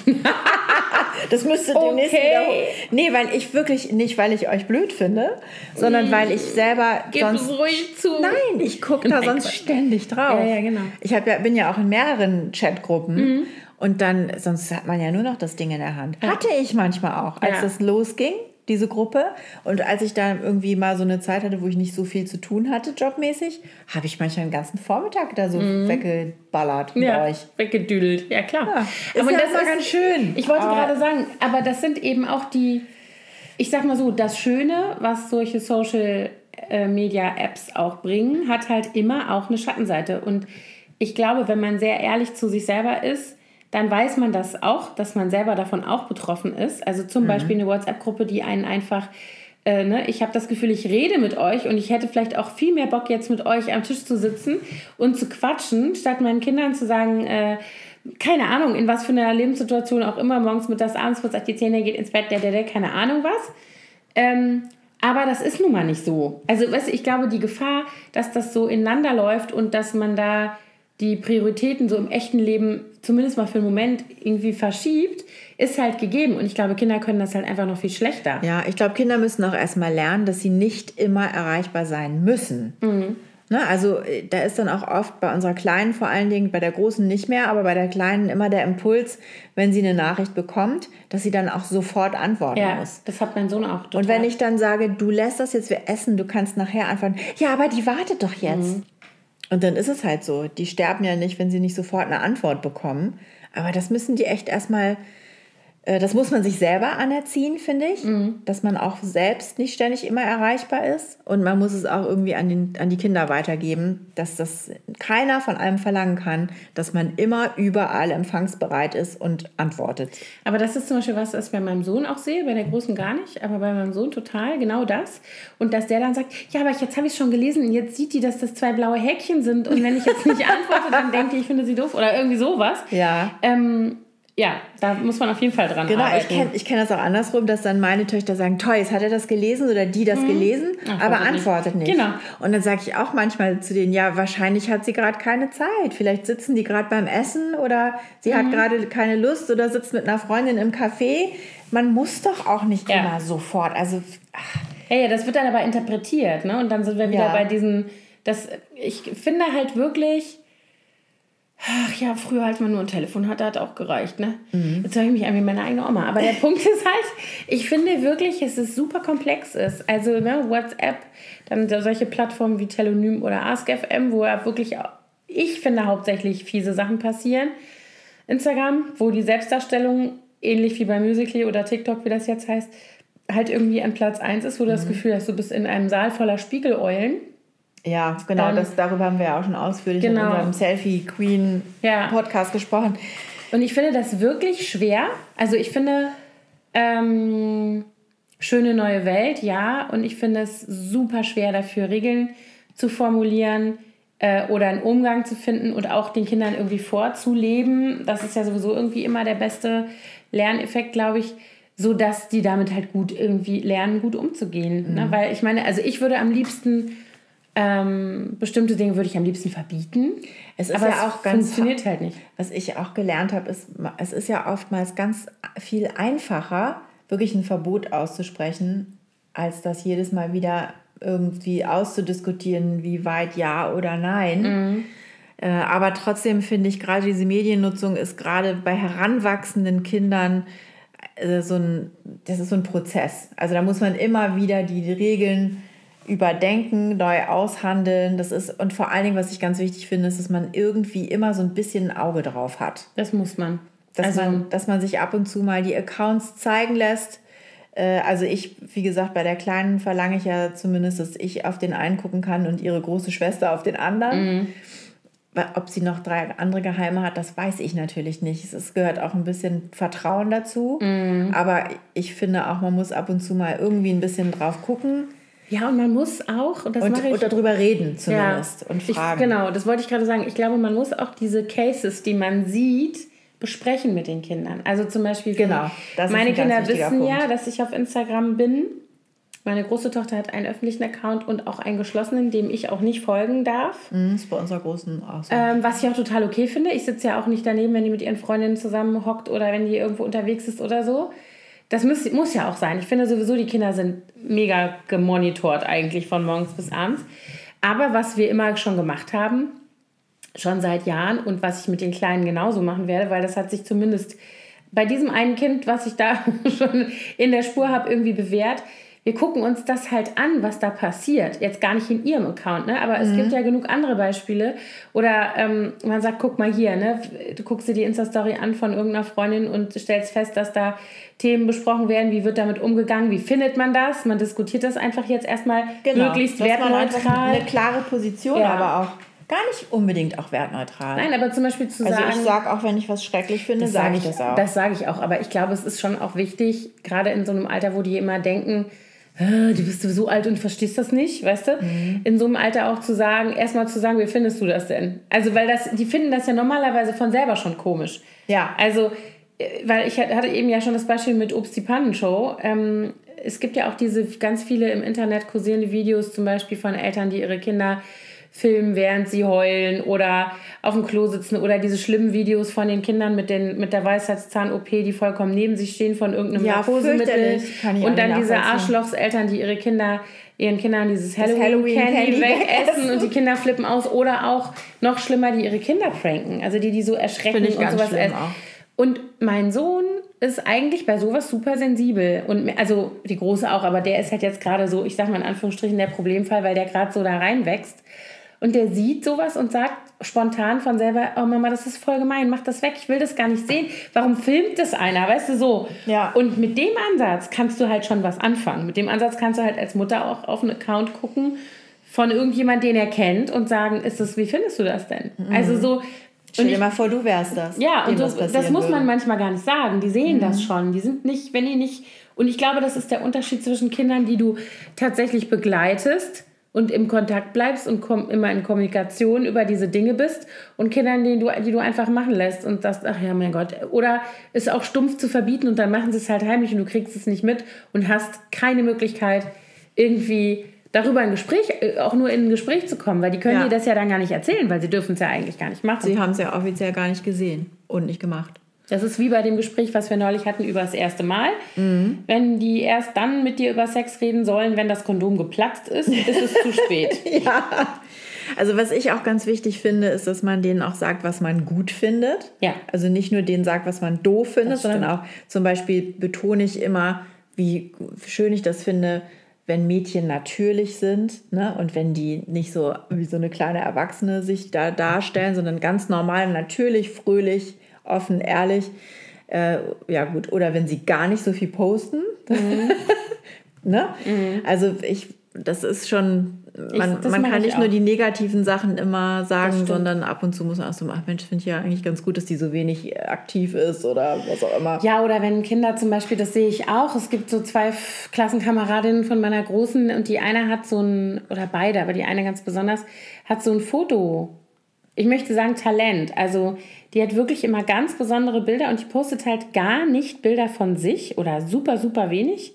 das müsste demnächst okay. wieder. Nee, weil ich wirklich, nicht weil ich euch blöd finde, sondern weil ich selber. Gib sonst, ruhig zu. Nein, ich gucke da sonst Gott. ständig drauf. Ja, ja, genau. Ich ja, bin ja auch in mehreren Chatgruppen. Mhm. Und dann, sonst hat man ja nur noch das Ding in der Hand. Ja. Hatte ich manchmal auch, als ja. es losging diese Gruppe. Und als ich da irgendwie mal so eine Zeit hatte, wo ich nicht so viel zu tun hatte, jobmäßig, habe ich manchmal den ganzen Vormittag da so mm. weggeballert mit ja, euch. Weggedüdelt, ja klar. Ja, aber das war ganz schön. Ich wollte aber gerade sagen, aber das sind eben auch die, ich sag mal so, das Schöne, was solche Social äh, Media Apps auch bringen, hat halt immer auch eine Schattenseite. Und ich glaube, wenn man sehr ehrlich zu sich selber ist, dann weiß man das auch, dass man selber davon auch betroffen ist. Also zum mhm. Beispiel eine WhatsApp-Gruppe, die einen einfach, äh, ne, ich habe das Gefühl, ich rede mit euch und ich hätte vielleicht auch viel mehr Bock, jetzt mit euch am Tisch zu sitzen und zu quatschen, statt meinen Kindern zu sagen, äh, keine Ahnung, in was für einer Lebenssituation auch immer, morgens, mittags, abends, kurz auf die Zähne geht ins Bett, der, der, der, keine Ahnung was. Ähm, aber das ist nun mal nicht so. Also, weißt du, ich glaube, die Gefahr, dass das so ineinander läuft und dass man da die Prioritäten so im echten Leben zumindest mal für einen Moment irgendwie verschiebt, ist halt gegeben. Und ich glaube, Kinder können das halt einfach noch viel schlechter. Ja, ich glaube, Kinder müssen auch erstmal lernen, dass sie nicht immer erreichbar sein müssen. Mhm. Ne, also äh, da ist dann auch oft bei unserer Kleinen vor allen Dingen, bei der Großen nicht mehr, aber bei der Kleinen immer der Impuls, wenn sie eine Nachricht bekommt, dass sie dann auch sofort antworten ja, muss. das hat mein Sohn auch total. Und wenn ich dann sage, du lässt das jetzt, wir essen, du kannst nachher antworten, ja, aber die wartet doch jetzt. Mhm. Und dann ist es halt so. Die sterben ja nicht, wenn sie nicht sofort eine Antwort bekommen. Aber das müssen die echt erstmal das muss man sich selber anerziehen, finde ich, mhm. dass man auch selbst nicht ständig immer erreichbar ist. Und man muss es auch irgendwie an, den, an die Kinder weitergeben, dass das keiner von einem verlangen kann, dass man immer überall empfangsbereit ist und antwortet. Aber das ist zum Beispiel was, was ich bei meinem Sohn auch sehe, bei der Großen gar nicht, aber bei meinem Sohn total genau das. Und dass der dann sagt, ja, aber jetzt habe ich es schon gelesen und jetzt sieht die, dass das zwei blaue Häkchen sind und wenn ich jetzt nicht antworte, dann denke ich, ich finde sie doof oder irgendwie sowas. Ja. Ähm, ja, da muss man auf jeden Fall dran genau, arbeiten. Genau, ich kenne ich kenn das auch andersrum, dass dann meine Töchter sagen, toll, jetzt hat er das gelesen oder die das mhm. gelesen, Ach, aber antwortet nicht. nicht. Genau. Und dann sage ich auch manchmal zu denen, ja, wahrscheinlich hat sie gerade keine Zeit. Vielleicht sitzen die gerade beim Essen oder sie mhm. hat gerade keine Lust oder sitzt mit einer Freundin im Café. Man muss doch auch nicht ja. immer sofort. Also, ach. Ja, ja, das wird dann aber interpretiert, ne? Und dann sind wir wieder ja. bei diesen, das, ich finde halt wirklich Ach ja, früher, als man nur ein Telefon hatte, hat auch gereicht, ne? Mhm. Jetzt höre ich mich an wie meine eigene Oma. Aber der Punkt ist halt, ich finde wirklich, dass es super komplex ist. Also ne, WhatsApp, dann solche Plattformen wie Telonym oder AskFM, wo ja wirklich, ich finde, hauptsächlich fiese Sachen passieren. Instagram, wo die Selbstdarstellung, ähnlich wie bei Musically oder TikTok, wie das jetzt heißt, halt irgendwie an Platz 1 ist, wo du mhm. das Gefühl hast, du bist in einem Saal voller Spiegeleulen ja, genau, ähm, das, darüber haben wir ja auch schon ausführlich genau. in unserem Selfie Queen ja. Podcast gesprochen. Und ich finde das wirklich schwer. Also ich finde, ähm, schöne neue Welt, ja. Und ich finde es super schwer dafür, Regeln zu formulieren äh, oder einen Umgang zu finden und auch den Kindern irgendwie vorzuleben. Das ist ja sowieso irgendwie immer der beste Lerneffekt, glaube ich so dass die damit halt gut irgendwie lernen, gut umzugehen. Ne? Mhm. Ne? Weil ich meine, also ich würde am liebsten ähm, bestimmte Dinge würde ich am liebsten verbieten. Es ist aber ja auch ganz funktioniert halt nicht. Was ich auch gelernt habe, ist, es ist ja oftmals ganz viel einfacher, wirklich ein Verbot auszusprechen, als das jedes Mal wieder irgendwie auszudiskutieren, wie weit ja oder nein. Mhm. Äh, aber trotzdem finde ich gerade diese Mediennutzung ist gerade bei heranwachsenden Kindern äh, so ein, das ist so ein Prozess. Also da muss man immer wieder die Regeln überdenken, neu aushandeln. Das ist, und vor allen Dingen, was ich ganz wichtig finde, ist, dass man irgendwie immer so ein bisschen ein Auge drauf hat. Das muss man. Dass, also, man, dass man sich ab und zu mal die Accounts zeigen lässt. Äh, also ich, wie gesagt, bei der Kleinen verlange ich ja zumindest, dass ich auf den einen gucken kann und ihre große Schwester auf den anderen. Mhm. Ob sie noch drei andere Geheime hat, das weiß ich natürlich nicht. Es gehört auch ein bisschen Vertrauen dazu. Mhm. Aber ich finde auch, man muss ab und zu mal irgendwie ein bisschen drauf gucken ja, und man muss auch, und, das und, ich, und darüber reden zumindest ja, und fragen. Ich, genau, das wollte ich gerade sagen. Ich glaube, man muss auch diese Cases, die man sieht, besprechen mit den Kindern. Also zum Beispiel, genau, meine Kinder wissen Punkt. ja, dass ich auf Instagram bin. Meine große Tochter hat einen öffentlichen Account und auch einen geschlossenen, dem ich auch nicht folgen darf. Mhm, das ist bei unserer großen auch so. Ähm, was ich auch total okay finde. Ich sitze ja auch nicht daneben, wenn die mit ihren Freundinnen zusammen hockt oder wenn die irgendwo unterwegs ist oder so. Das muss, muss ja auch sein. Ich finde sowieso, die Kinder sind mega gemonitort eigentlich von morgens bis abends. Aber was wir immer schon gemacht haben, schon seit Jahren und was ich mit den Kleinen genauso machen werde, weil das hat sich zumindest bei diesem einen Kind, was ich da schon in der Spur habe, irgendwie bewährt, wir gucken uns das halt an, was da passiert. Jetzt gar nicht in ihrem Account, ne? aber es mhm. gibt ja genug andere Beispiele. Oder ähm, man sagt, guck mal hier, ne? du guckst dir die Insta-Story an von irgendeiner Freundin und stellst fest, dass da Themen besprochen werden, wie wird damit umgegangen, wie findet man das. Man diskutiert das einfach jetzt erstmal genau, möglichst wertneutral. Eine klare Position, ja. aber auch gar nicht unbedingt auch wertneutral. Nein, aber zum Beispiel zu also sagen. ich sage auch, wenn ich was schrecklich finde, sage ich das auch. Das sage ich auch. Aber ich glaube, es ist schon auch wichtig, gerade in so einem Alter, wo die immer denken, "Äh, du bist so alt und verstehst das nicht, weißt du? Mhm. In so einem Alter auch zu sagen, erstmal zu sagen, wie findest du das denn? Also, weil das, die finden das ja normalerweise von selber schon komisch. Ja. Also, äh, weil ich hatte eben ja schon das Beispiel mit Obst die Pannenshow. Ähm, es gibt ja auch diese ganz viele im Internet kursierende Videos, zum Beispiel von Eltern, die ihre Kinder filmen, während sie heulen oder auf dem Klo sitzen oder diese schlimmen Videos von den Kindern mit, den, mit der Weisheitszahn-OP, die vollkommen neben sich stehen von irgendeinem Ja, Narkosemittel. fürchterlich. Kann ich Und dann diese. Arschlochseltern, die ihre Kinder ihren Kindern dieses Halloween, Halloween wegessen und die Kinder flippen aus oder auch noch schlimmer, die ihre Kinder pranken, also die die so erschrecken und sowas essen. Und mein Sohn ist eigentlich bei sowas super sensibel. Und also die Große auch, aber der ist halt jetzt gerade so, ich sag mal in Anführungsstrichen, der Problemfall, weil der gerade so da reinwächst. Und der sieht sowas und sagt spontan von selber, oh Mama, das ist voll gemein, mach das weg, ich will das gar nicht sehen. Warum filmt das einer, weißt du, so. Ja. Und mit dem Ansatz kannst du halt schon was anfangen. Mit dem Ansatz kannst du halt als Mutter auch auf einen Account gucken von irgendjemand, den er kennt und sagen, ist das, wie findest du das denn? Also so, Stell dir mal vor, du wärst das. ja, und was das, muss man würde. Mhm. manchmal gar nicht sagen. Die sehen das schon. Die sind nicht, wenn die nicht. Und ich glaube, das ist der Unterschied zwischen Kindern, die du tatsächlich begleitest und im Kontakt bleibst und komm, immer in Kommunikation über diese Dinge bist und Kindern, die du, die du einfach machen lässt und das, ach ja, mein Gott. Oder es auch stumpf zu verbieten und dann machen sie es halt heimlich und du kriegst es nicht mit und hast keine Möglichkeit, irgendwie darüber ein Gespräch, äh, auch nur in ein Gespräch zu kommen, weil die können Ja. dir das ja dann gar nicht erzählen, weil sie dürfen es ja eigentlich gar nicht machen. Sie haben es ja offiziell gar nicht gesehen und nicht gemacht. Das ist wie bei dem Gespräch, was wir neulich hatten über das erste Mal. Wenn die erst dann mit dir über Sex reden sollen, wenn das Kondom geplatzt ist, ist es zu spät. Also was ich auch ganz wichtig finde, ist, dass man denen auch sagt, was man gut findet. Ja. Also nicht nur denen sagt, was man doof findet, sondern auch zum Beispiel betone ich immer, wie schön ich das finde, wenn Mädchen natürlich sind ne? und wenn die nicht so wie so eine kleine Erwachsene sich da darstellen, sondern ganz normal, natürlich, fröhlich, offen, ehrlich. Äh, ja gut, oder wenn sie gar nicht so viel posten. Mhm. ne? Also ich, das ist schon, man, das man kann ich nicht nur auch. die negativen Sachen immer sagen, sondern ab und zu muss man auch so, ach Mensch, finde ich ja eigentlich ganz gut, dass die so wenig aktiv ist oder was auch immer. Ja, oder wenn Kinder zum Beispiel, das sehe ich auch, es gibt so zwei Klassenkameradinnen von meiner Großen und die eine hat so ein, oder beide, aber die eine ganz besonders, hat so ein Foto. Ich möchte sagen Talent. Also die hat wirklich immer ganz besondere Bilder und die postet halt gar nicht Bilder von sich oder super, super wenig.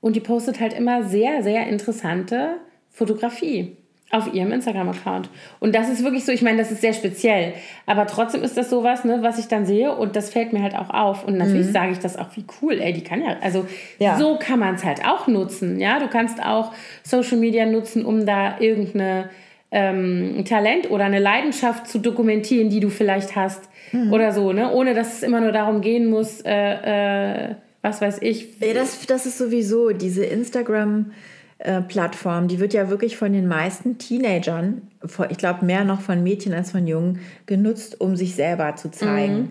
Und die postet halt immer sehr, sehr interessante Fotografie auf ihrem Instagram-Account. Und das ist wirklich so, ich meine, das ist sehr speziell. Aber trotzdem ist das sowas, ne, was ich dann sehe und das fällt mir halt auch auf. Und natürlich sage ich das auch, wie cool, ey, die kann ja, also Ja. so kann man es halt auch nutzen. Ja, du kannst auch Social Media nutzen, um da irgendeine ähm, Talent oder eine Leidenschaft zu dokumentieren, die du vielleicht hast oder so, ne? Ohne dass es immer nur darum gehen muss, äh, äh, was weiß ich, Ja, das, das ist sowieso diese Instagram-Plattform, die wird ja wirklich von den meisten Teenagern, ich glaube mehr noch von Mädchen als von Jungen, genutzt, um sich selber zu zeigen. Mhm.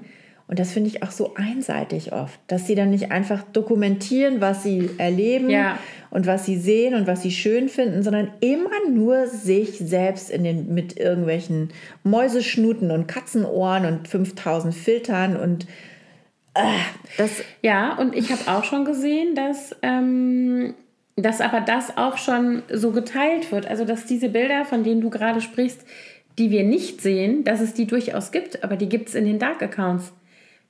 Und das finde ich auch so einseitig oft, dass sie dann nicht einfach dokumentieren, was sie erleben Ja. und was sie sehen und was sie schön finden, sondern immer nur sich selbst in den, mit irgendwelchen Mäuseschnuten und Katzenohren und 5000 Filtern und äh, das Ja, und ich habe auch schon gesehen, dass, ähm, dass aber das auch schon so geteilt wird. Also, dass diese Bilder, von denen du gerade sprichst, die wir nicht sehen, dass es die durchaus gibt, aber die gibt es in den Dark Accounts.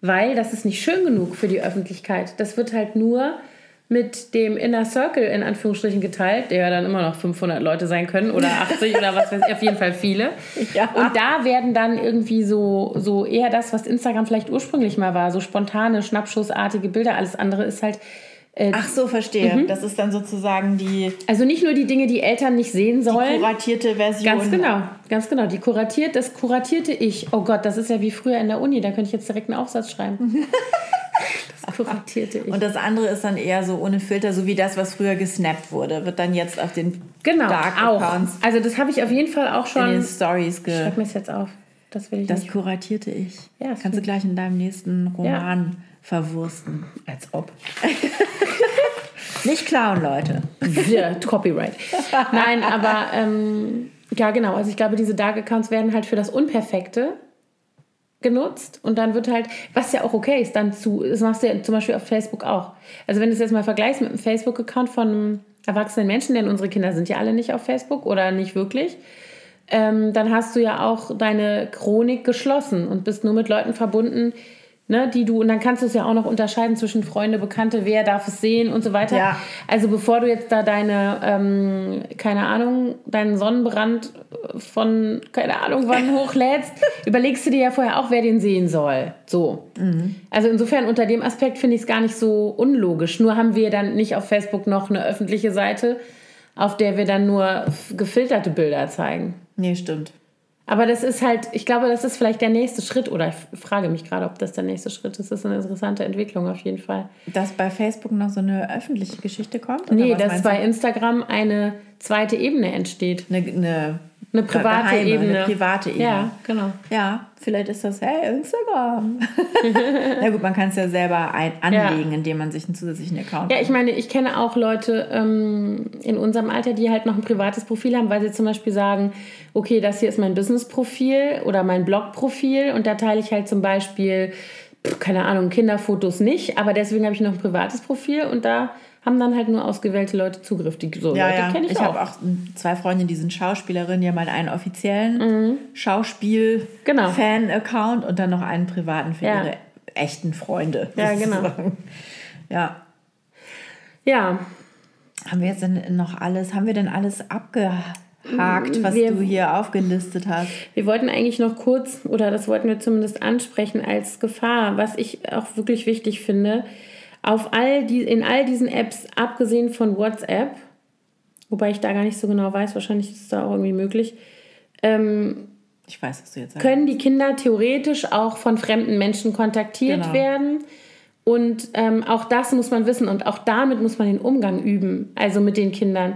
Weil das ist nicht schön genug für die Öffentlichkeit. Das wird halt nur mit dem Inner Circle in Anführungsstrichen geteilt, der ja dann immer noch 500 Leute sein können oder 80 oder was weiß ich, auf jeden Fall viele. Ja. Und da werden dann irgendwie so, so eher das, was Instagram vielleicht ursprünglich mal war, so spontane, schnappschussartige Bilder. Alles andere ist halt, äh, Ach so, verstehe. Mhm. Das ist dann sozusagen die, also nicht nur die Dinge, die Eltern nicht sehen die sollen. kuratierte Version. Ganz genau, ganz genau. Die kuratiert, das kuratierte Ich. Oh Gott, das ist ja wie früher in der Uni. Da könnte ich jetzt direkt einen Aufsatz schreiben. Das kuratierte Ich. Und das andere ist dann eher so ohne Filter, so wie das, was früher gesnappt wurde, wird dann jetzt auf den genau, Dark auch. Accounts Also das habe ich auf jeden Fall auch in den schon. Stories Ich ge. schreibe mir es jetzt auf. Das will ich Das nicht. kuratierte Ich. Ja, das Kannst du gleich in deinem nächsten Roman verwursten. Als ob. Nicht klauen, Leute. Ja, Copyright. Nein, aber ähm, Ja, genau. Also ich glaube, diese Dark Accounts werden halt für das Unperfekte genutzt und dann wird halt, was ja auch okay ist, dann zu, das machst du ja zum Beispiel auf Facebook auch. Also wenn du es jetzt mal vergleichst mit einem Facebook-Account von einem erwachsenen Menschen, denn unsere Kinder sind ja alle nicht auf Facebook oder nicht wirklich, ähm, dann hast du ja auch deine Chronik geschlossen und bist nur mit Leuten verbunden, ne, die du, und dann kannst du es ja auch noch unterscheiden zwischen Freunde, Bekannte, wer darf es sehen und so weiter. Ja. Also bevor du jetzt da deine, ähm, keine Ahnung, deinen Sonnenbrand von, keine Ahnung wann hochlädst, überlegst du dir ja vorher auch, wer den sehen soll. So. Also insofern unter dem Aspekt finde ich es gar nicht so unlogisch. Nur haben wir dann nicht auf Facebook noch eine öffentliche Seite, auf der wir dann nur gefilterte Bilder zeigen. Nee, stimmt. Aber das ist halt, ich glaube, das ist vielleicht der nächste Schritt, oder ich frage mich gerade, ob das der nächste Schritt ist. Das ist eine interessante Entwicklung auf jeden Fall. Dass bei Facebook noch so eine öffentliche Geschichte kommt? oder Nee, dass bei? Eine eine zweite Ebene entsteht. eine, eine, Eine private geheime, Ebene. Eine private Ebene. Ja, genau. Ja, vielleicht ist das, hey, Instagram. Na gut, man kann es ja selber ein anlegen, indem man sich einen zusätzlichen Account Ja, ich meine, ich kenne auch Leute ähm, in unserem Alter, die halt noch ein privates Profil haben, weil sie zum Beispiel sagen, okay, das hier ist mein Business-Profil oder mein Blog-Profil und da teile ich halt zum Beispiel, keine Ahnung, Kinderfotos nicht, aber deswegen habe ich noch ein privates Profil und da haben dann halt nur ausgewählte Leute Zugriff. Die, so Ja, Leute ja. kenne ich, Ich, auch. habe auch zwei Freundinnen, die sind Schauspielerinnen, die haben halt einen offiziellen Schauspiel-Fan-Account und dann noch einen privaten für Genau. Ja. ihre echten Freunde. Ja, genau. Ja. Ja, Haben wir jetzt denn noch alles, haben wir denn alles abgehakt, was Wir- du hier aufgelistet hast? Wir wollten eigentlich noch kurz, oder das wollten wir zumindest ansprechen als Gefahr, was ich auch wirklich wichtig finde, auf all die, in all diesen Apps, abgesehen von WhatsApp, wobei ich da gar nicht so genau weiß, wahrscheinlich ist es da auch irgendwie möglich, ähm, Ich weiß, was du jetzt sagst. können die Kinder theoretisch auch von fremden Menschen kontaktiert Genau. werden. Und ähm, auch das muss man wissen und auch damit muss man den Umgang üben, also mit den Kindern.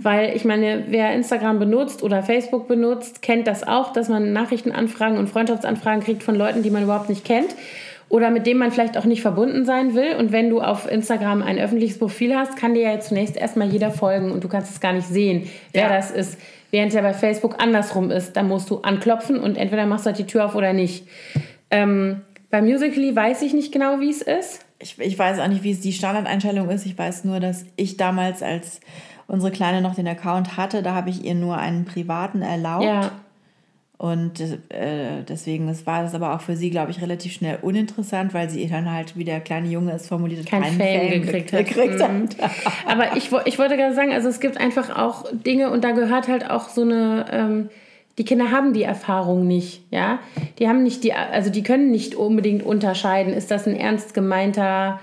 Weil ich meine, wer Instagram benutzt oder Facebook benutzt, kennt das auch, dass man Nachrichtenanfragen und Freundschaftsanfragen kriegt von Leuten, die man überhaupt nicht kennt oder mit denen man vielleicht auch nicht verbunden sein will. Und wenn du auf Instagram ein öffentliches Profil hast, kann dir ja zunächst erstmal jeder folgen und du kannst es gar nicht sehen, wer Ja. das ist. Während ja bei Facebook andersrum ist, da musst du anklopfen und entweder machst du halt die Tür auf oder nicht. Ähm, bei Musical.ly weiß ich nicht genau, wie es ist. Ich, ich weiß auch nicht, wie es die Standardeinstellung ist. Ich weiß nur, dass ich damals, als unsere Kleine noch den Account hatte, da habe ich ihr nur einen privaten erlaubt. Ja, Und äh, deswegen das war das aber auch für sie, glaube ich, relativ schnell uninteressant, weil sie dann halt, wie der kleine Junge es formuliert hat, kein keinen Fan gekriegt ge- hat. gekriegt Mhm. Aber ich, ich wollte gerade sagen, also es gibt einfach auch Dinge und da gehört halt auch so eine, ähm, die Kinder haben die Erfahrung nicht, ja. Die haben nicht die, also die können nicht unbedingt unterscheiden, ist das ein ernst gemeinter,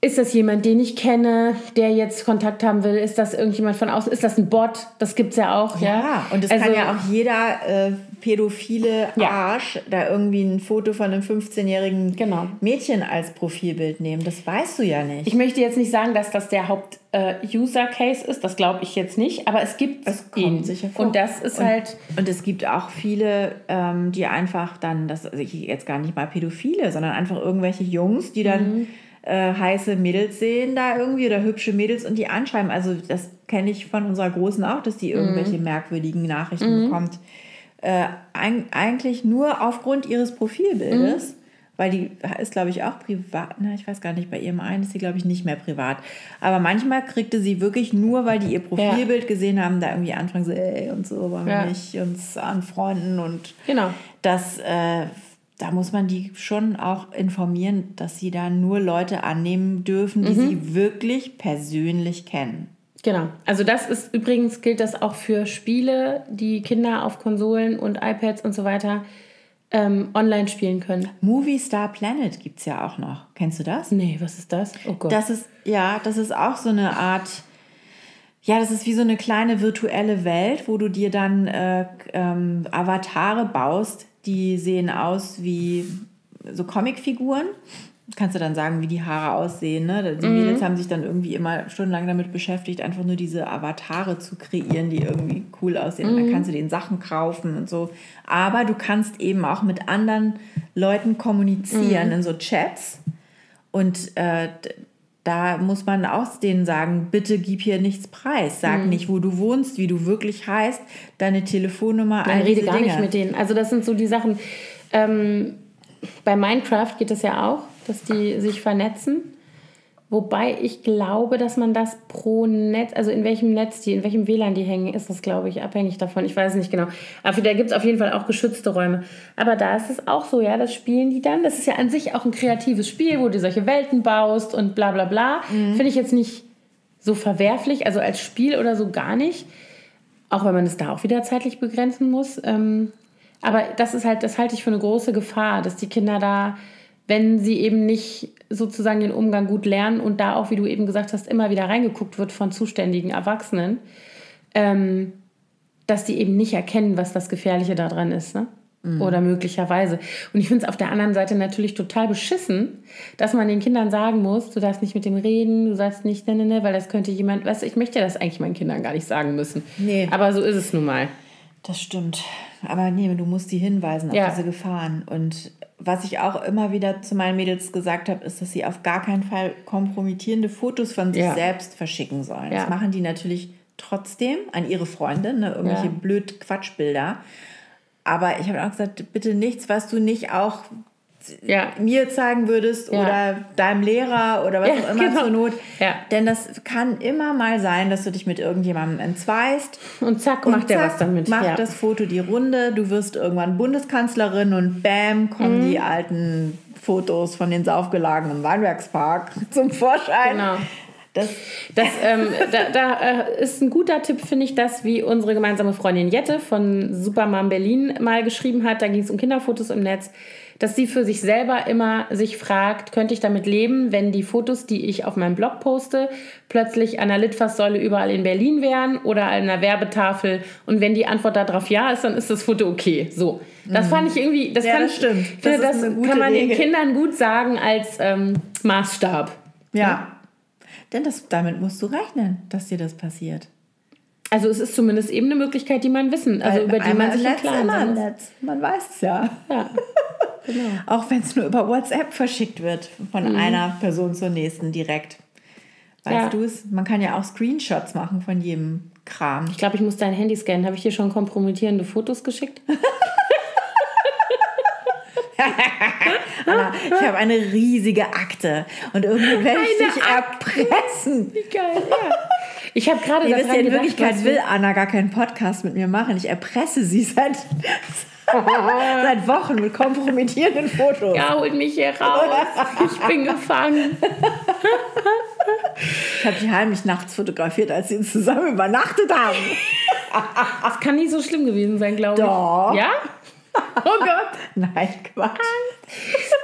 ist das jemand, den ich kenne, der jetzt Kontakt haben will? Ist das irgendjemand von außen? Ist das ein Bot? Das gibt es ja auch, ja. Ja, und es Also- kann ja auch jeder äh, pädophile Ja. Arsch da irgendwie ein Foto von einem 15-jährigen Genau. Mädchen als Profilbild nehmen. Das weißt du ja nicht. Ich möchte jetzt nicht sagen, dass das der Haupt-User-Case ist, das glaube ich jetzt nicht, aber es gibt Es kommt ihn. sicher vor. Und das ist und, halt, Und es gibt auch viele, ähm, die einfach dann, das also ich jetzt gar nicht mal Pädophile, sondern einfach irgendwelche Jungs, die dann Mhm. Äh, heiße Mädels sehen da irgendwie oder hübsche Mädels und die anschreiben. Also das kenne ich von unserer Großen auch, dass die irgendwelche Mhm. merkwürdigen Nachrichten bekommt. Äh, eig eigentlich nur aufgrund ihres Profilbildes. Mhm. Weil die ist, glaube ich, auch privat. Na, ich weiß gar nicht, bei ihrem einen ist sie, glaube ich, nicht mehr privat. Aber manchmal kriegte sie wirklich nur, weil die ihr Profilbild gesehen haben, da irgendwie anfangen so, ey, und so, wollen wir Ja. nicht uns anfreunden. Und genau. das, äh, da muss man die schon auch informieren, dass sie da nur Leute annehmen dürfen, Mhm. die sie wirklich persönlich kennen. Genau. Also das ist übrigens gilt das auch für Spiele, die Kinder auf Konsolen und iPads und so weiter ähm, online spielen können. Movie Star Planet gibt es ja auch noch. Kennst du das? Nee, was ist das? Oh Gott. Das ist, ja, das ist auch so eine Art, ja, das ist wie so eine kleine virtuelle Welt, wo du dir dann äh, ähm, Avatare baust, die sehen aus wie so Comicfiguren. Kannst du dann sagen, wie die Haare aussehen. Ne? Die Mädels haben sich dann irgendwie immer stundenlang damit beschäftigt, einfach nur diese Avatare zu kreieren, die irgendwie cool aussehen. Und dann kannst du den Sachen kaufen und so. Aber du kannst eben auch mit anderen Leuten kommunizieren in so Chats. Und äh, da muss man auch denen sagen, bitte gib hier nichts preis. Sag Mhm. nicht, wo du wohnst, wie du wirklich heißt, deine Telefonnummer, Man all rede gar Dinge. nicht mit denen. Also das sind so die Sachen. Ähm, bei Minecraft geht es ja auch, dass die sich vernetzen. Wobei ich glaube, dass man das pro Netz, also in welchem Netz die, in welchem WLAN die hängen, ist das, glaube ich, abhängig davon. Ich weiß nicht genau. Aber da gibt es auf jeden Fall auch geschützte Räume. Aber da ist es auch so, ja, das spielen die dann. Das ist ja an sich auch ein kreatives Spiel, wo du solche Welten baust und bla bla bla. Finde ich jetzt nicht so verwerflich, also als Spiel oder so gar nicht. Auch wenn man es da auch wieder zeitlich begrenzen muss. Ähm, aber das ist halt, das halte ich für eine große Gefahr, dass die Kinder da, wenn sie eben nicht sozusagen den Umgang gut lernen und da auch, wie du eben gesagt hast, immer wieder reingeguckt wird von zuständigen Erwachsenen, ähm, dass die eben nicht erkennen, was das Gefährliche daran ist. Ne? Oder möglicherweise. Und ich finde es auf der anderen Seite natürlich total beschissen, dass man den Kindern sagen muss, du darfst nicht mit dem reden, du sollst nicht, ne, ne, ne, weil das könnte jemand, weißt du, ich möchte ja das eigentlich meinen Kindern gar nicht sagen müssen. Nee. Aber so ist es nun mal. Das stimmt. Aber nee, du musst die hinweisen auf Ja. diese Gefahren. Und was ich auch immer wieder zu meinen Mädels gesagt habe, ist, dass sie auf gar keinen Fall kompromittierende Fotos von sich Ja. selbst verschicken sollen. Ja. Das machen die natürlich trotzdem an ihre Freunde, ne? irgendwelche Ja. blöd Quatschbilder. Aber ich habe auch gesagt, bitte nichts, was du nicht auch Ja. mir zeigen würdest Ja. oder deinem Lehrer oder was Ja, auch immer genau. zur Not. Denn das kann immer mal sein, dass du dich mit irgendjemandem entzweist Und zack, und macht er zack, was damit. Macht das Foto die Runde, du wirst irgendwann Bundeskanzlerin und bam, kommen Mhm. die alten Fotos von den Saufgelagen im Weinbergspark zum Vorschein. Genau. Das, Das, ähm, da da äh, ist ein guter Tipp, finde ich, das, wie unsere gemeinsame Freundin Jette von Supermam Berlin mal geschrieben hat. Da ging es um Kinderfotos im Netz, dass sie für sich selber immer sich fragt, könnte ich damit leben, wenn die Fotos, die ich auf meinem Blog poste, plötzlich an der Litfaßsäule überall in Berlin wären oder an einer Werbetafel. Und wenn die Antwort darauf ja ist, dann ist das Foto okay. So. Das fand ich irgendwie, das Ja, kann, das stimmt. Das ist das, kann man den Regel. Kindern gut sagen als ähm, Maßstab. ja. Denn das, damit musst du rechnen, dass dir das passiert. Also es ist zumindest eben eine Möglichkeit, die man wissen, also Weil über die man sich im Klaren. Netz. Man weiß es ja. Ja, genau. Auch wenn es nur über WhatsApp verschickt wird, von einer Person zur nächsten direkt. Weißt Mhm. Ja. du es? Man kann ja auch Screenshots machen von jedem Kram. Ich glaube, ich muss dein Handy scannen. Habe ich dir schon kompromittierende Fotos geschickt? Anna, ich habe eine riesige Akte und irgendwie werde ich dich erpressen. Wie geil, ja. Ich habe gerade Ihr daran ja, in gedacht, Wirklichkeit will Anna gar keinen Podcast mit mir machen. Ich erpresse sie seit, seit Wochen mit kompromittierenden Fotos. Ja, holt mich hier raus. Ich bin gefangen. Ich habe die heimlich nachts fotografiert, als sie zusammen übernachtet haben. Das kann nicht so schlimm gewesen sein, glaube ich. Doch. Ja? Oh Gott. Nein, Quatsch.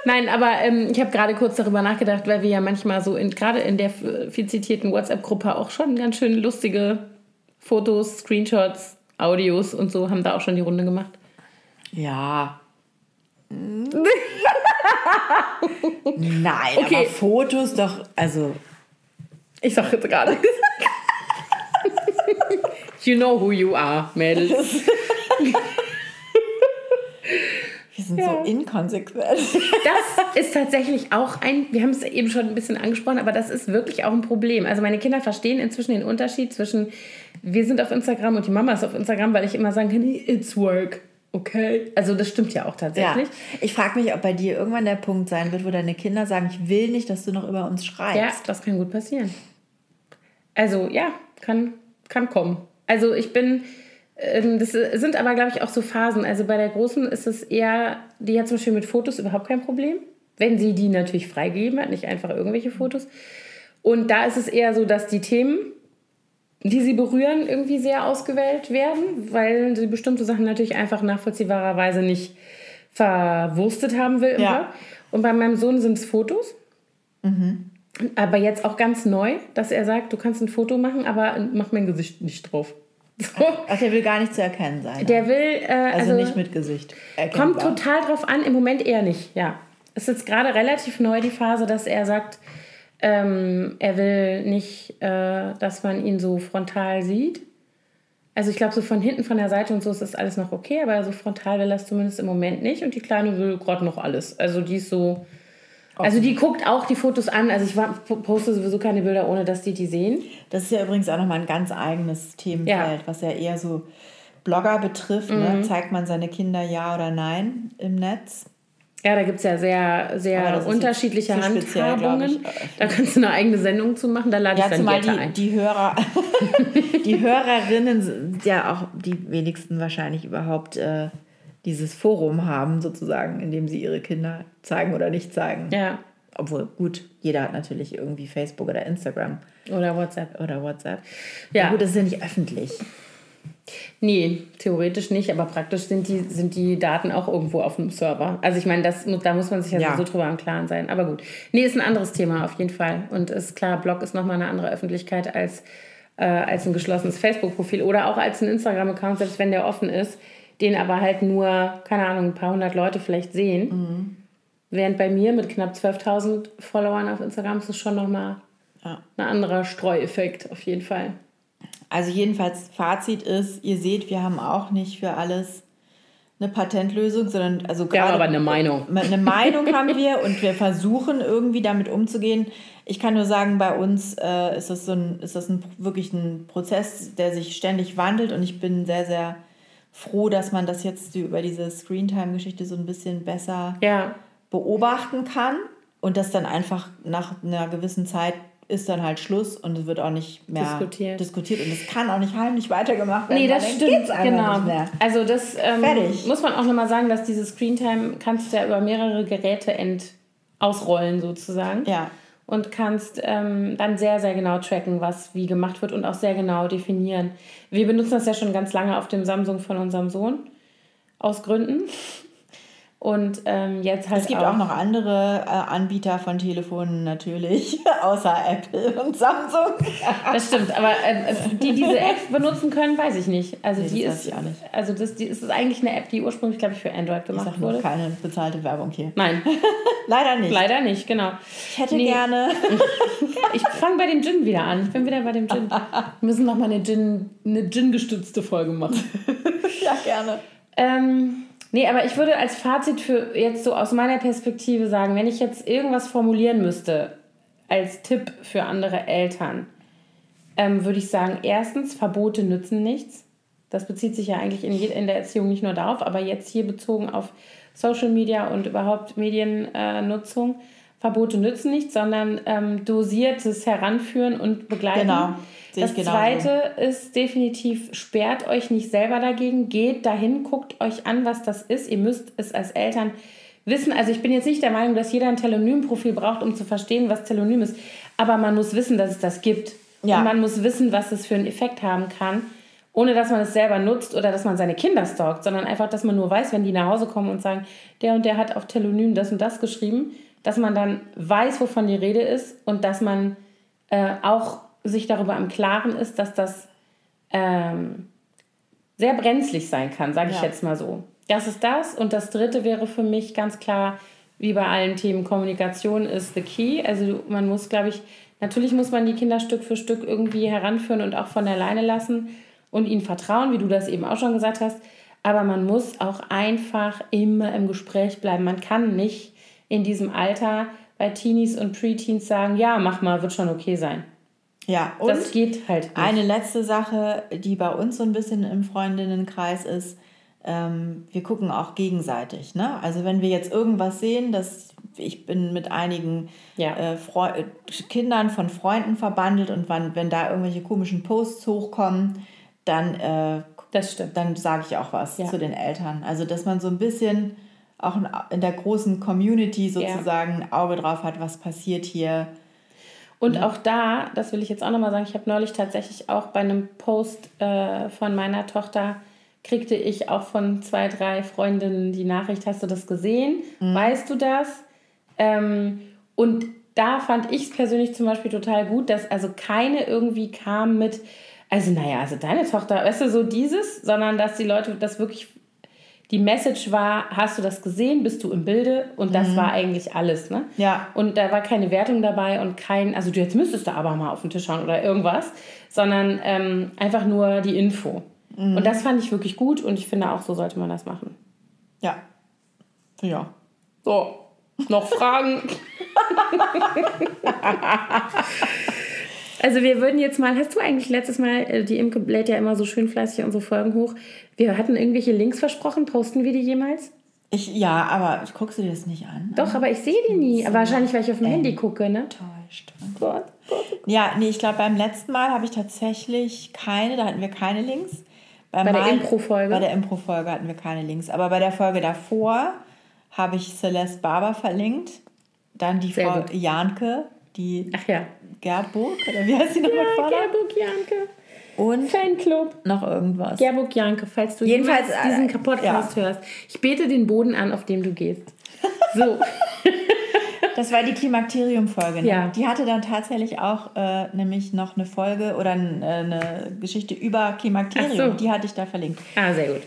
Nein, aber ähm, ich habe gerade kurz darüber nachgedacht, weil wir ja manchmal so, in, gerade in der viel zitierten WhatsApp-Gruppe auch schon ganz schön lustige Fotos, Screenshots, Audios und so haben da auch schon die Runde gemacht. Ja. Nein, Okay. aber Fotos doch, also Ich sag jetzt nichts. you know who you are, Mädels. wir sind Ja. so inkonsequent. Das ist tatsächlich auch ein, wir haben es eben schon ein bisschen angesprochen, aber das ist wirklich auch ein Problem. Also meine Kinder verstehen inzwischen den Unterschied zwischen, wir sind auf Instagram und die Mama ist auf Instagram, weil ich immer sagen kann, it's work. Okay. Also das stimmt ja auch Ja. tatsächlich. Ich frage mich, ob bei dir irgendwann der Punkt sein wird, wo deine Kinder sagen, ich will nicht, dass du noch über uns schreibst. Ja, das kann gut passieren. Also ja, kann, kann kommen. Also ich bin, ähm, das sind aber glaube ich auch so Phasen. Also bei der Großen ist es eher, die hat zum Beispiel mit Fotos überhaupt kein Problem, wenn sie die natürlich freigegeben hat, nicht einfach irgendwelche Fotos. Und da ist es eher so, dass die Themen, die sie berühren, irgendwie sehr ausgewählt werden, weil sie bestimmte Sachen natürlich einfach nachvollziehbarerweise nicht verwurstet haben will. Ja. Und bei meinem Sohn sind es Fotos. Aber jetzt auch ganz neu, dass er sagt, du kannst ein Foto machen, aber mach mein Gesicht nicht drauf. So. Ach, der will gar nicht zu erkennen sein. Der will, äh, also, also, nicht mit Gesicht. kommt erkennbar. total drauf an, im Moment eher nicht, ja. Es ist jetzt gerade relativ neu die Phase, dass er sagt, ähm, er will nicht, äh, dass man ihn so frontal sieht. Also ich glaube, so von hinten, von der Seite und so ist das alles noch okay, aber so frontal will er es zumindest im Moment nicht. Und die Kleine will gerade noch alles. Also die ist so, Also die guckt auch die Fotos an. Also ich war, poste sowieso keine Bilder, ohne dass die die sehen. Das ist ja übrigens auch nochmal ein ganz eigenes Themenfeld, Ja. was ja eher so Blogger betrifft. Mhm. Ne? Zeigt man seine Kinder ja oder nein im Netz? Ja, da gibt es ja sehr, Aber sehr unterschiedliche Handhabungen. ich. Da kannst du eine eigene Sendung zu machen. Da lade ich Ja, dann zumal Jette die, ein. die Hörer, die Hörerinnen sind ja auch die wenigsten wahrscheinlich überhaupt äh, dieses Forum haben, sozusagen, in dem sie ihre Kinder zeigen oder nicht zeigen. Ja, Obwohl, gut, jeder hat natürlich irgendwie Facebook oder Instagram oder WhatsApp. oder WhatsApp. Ja. Gut, das ist ja nicht öffentlich. Nee, theoretisch nicht, aber praktisch sind die, sind die Daten auch irgendwo auf dem Server. Also ich meine, das, da muss man sich ja, Ja. so drüber im Klaren sein. Aber gut. Nee, ist ein anderes Thema auf jeden Fall. Und ist klar, Blog ist nochmal eine andere Öffentlichkeit als, äh, als ein geschlossenes Facebook-Profil oder auch als ein Instagram-Account, selbst wenn der offen ist, den aber halt nur, keine Ahnung, ein paar hundert Leute vielleicht sehen. Während bei mir mit knapp 12.000 Followern auf Instagram ist es schon nochmal Ja. ein anderer Streueffekt auf jeden Fall. Also jedenfalls Fazit ist, ihr seht, wir haben auch nicht für alles eine Patentlösung, sondern also gerade aber eine Meinung. eine Meinung haben wir und wir versuchen irgendwie damit umzugehen. Ich kann nur sagen, bei uns äh, ist das so ein, ist das ein, wirklich ein Prozess, der sich ständig wandelt und ich bin sehr, sehr froh, dass man das jetzt über diese Screentime-Geschichte so ein bisschen besser Ja, beobachten kann und das dann einfach nach einer gewissen Zeit ist dann halt Schluss und es wird auch nicht mehr Diskutiert. diskutiert und es kann auch nicht heimlich weitergemacht werden. Nee, das stimmt, genau. nicht mehr. Also das ähm, Fertig. muss man auch nochmal sagen, dass diese Screentime kannst du ja über mehrere Geräte ent ausrollen sozusagen. Ja, Und kannst ähm, dann sehr, sehr genau tracken, was wie gemacht wird und auch sehr genau definieren. Wir benutzen das ja schon ganz lange auf dem Samsung von unserem Sohn. Aus Gründen. Und ähm, jetzt halt es gibt auch, noch andere äh, Anbieter von Telefonen natürlich, außer Apple und Samsung. Das stimmt, aber äh, äh, die diese App benutzen können, weiß ich nicht. Also Nee, die das ist, weiß ich auch nicht. also das, die, ist eigentlich eine App, die ursprünglich, glaube ich, für Android Ich gemacht sag nur wurde. keine bezahlte Werbung hier. Nein, Leider nicht. leider nicht, genau. Ich hätte Nee. gerne. Ich fange bei dem Gin wieder an. Ich bin wieder bei dem Gin. Wir müssen noch mal eine Gin, eine Gin-gestützte Folge machen. ja, gerne. Ähm, nee, aber ich würde als Fazit für jetzt so aus meiner Perspektive sagen, wenn ich jetzt irgendwas formulieren müsste als Tipp für andere Eltern, ähm, würde ich sagen, erstens, Verbote nützen nichts. Das bezieht sich ja eigentlich in, in der Erziehung nicht nur darauf, aber jetzt hier bezogen auf Social Media und überhaupt Mediennutzung. Äh. Verbote nützen nichts, sondern ähm, dosiertes Heranführen und Begleiten. Genau, sehe Das genauso. zweite ist definitiv, sperrt euch nicht selber dagegen, geht dahin, guckt euch an, was das ist. Ihr müsst es als Eltern wissen. Also ich bin jetzt nicht der Meinung, dass jeder ein Telonym-Profil braucht, um zu verstehen, was Telonym ist. Aber man muss wissen, dass es das gibt. Ja. Und man muss wissen, was es für einen Effekt haben kann, ohne dass man es selber nutzt oder dass man seine Kinder stalkt, sondern einfach, dass man nur weiß, wenn die nach Hause kommen und sagen, der und der hat auf Telonym das und das geschrieben, dass man dann weiß, wovon die Rede ist und dass man äh, auch sich darüber im Klaren ist, dass das ähm, sehr brenzlig sein kann, sage ich Ja. jetzt mal so. Das ist das. Und das dritte wäre für mich ganz klar, wie bei allen Themen, Kommunikation ist the key. Also man muss, glaube ich, natürlich muss man die Kinder Stück für Stück irgendwie heranführen und auch von alleine lassen und ihnen vertrauen, wie du das eben auch schon gesagt hast. Aber man muss auch einfach immer im Gespräch bleiben. Man kann nicht in diesem Alter bei Teenies und Preteens sagen, ja, mach mal, wird schon okay sein. Ja, und Das geht halt nicht. eine letzte Sache, die bei uns so ein bisschen im Freundinnenkreis ist, ähm, wir gucken auch gegenseitig. Ne? Also wenn wir jetzt irgendwas sehen, dass ich bin mit einigen Ja. äh, äh, Kindern von Freunden verbandelt und wann, wenn da irgendwelche komischen Posts hochkommen, dann, äh, dann sage ich auch was Ja. zu den Eltern. Also dass man so ein bisschen auch in- in der großen Community sozusagen ein Auge drauf hat, was passiert hier. Und auch da, das will ich jetzt auch nochmal sagen, ich habe neulich tatsächlich auch bei einem Post äh, von meiner Tochter, kriegte ich auch von zwei, drei Freundinnen die Nachricht, hast du das gesehen? Weißt du das? Ähm, und da fand ich es persönlich zum Beispiel total gut, dass also keine irgendwie kam mit, also naja, also deine Tochter, weißt du, so dieses, sondern dass die Leute das wirklich die Message war, hast du das gesehen, bist du im Bilde und das war eigentlich alles. Ne? Ja. Und da war keine Wertung dabei und kein, also du jetzt müsstest du aber mal auf den Tisch schauen oder irgendwas, sondern ähm, einfach nur die Info. Und das fand ich wirklich gut und ich finde auch, so sollte man das machen. Ja. Ja. So. Noch Fragen? also wir würden jetzt mal, hast du eigentlich letztes Mal, äh, die Imke lädt ja immer so schön fleißig unsere Folgen hoch. Wir hatten irgendwelche Links versprochen, posten wir die jemals? Ich, ja, aber guckst du dir das nicht an? Doch, aber ich sehe die nie. Wahrscheinlich, weil ich auf dem Handy gucke, ne? Enttäuscht. Gott, Gott. Ja, nee, ich glaube, beim letzten Mal habe ich tatsächlich keine, da hatten wir keine Links. Beim Bei der Impro-Folge? Bei der Impro-Folge hatten wir keine Links. Aber bei der Folge davor habe ich Celeste Barber verlinkt. Dann die Sehr Frau gut. Janke, die Ach ja. Gerburg, oder wie heißt sie nochmal? Ja? Gerburg Janke. Und Fanclub. noch irgendwas. Gerburg Janke, falls du Jedenfalls, diesen äh, Podcast hörst. Ich bete den Boden an, auf dem du gehst. So. Das war die Klimakterium-Folge. Ne? Ja. Die hatte dann tatsächlich auch äh, nämlich noch eine Folge oder äh, eine Geschichte über Klimakterium. So. Die hatte ich da verlinkt. ah, sehr gut.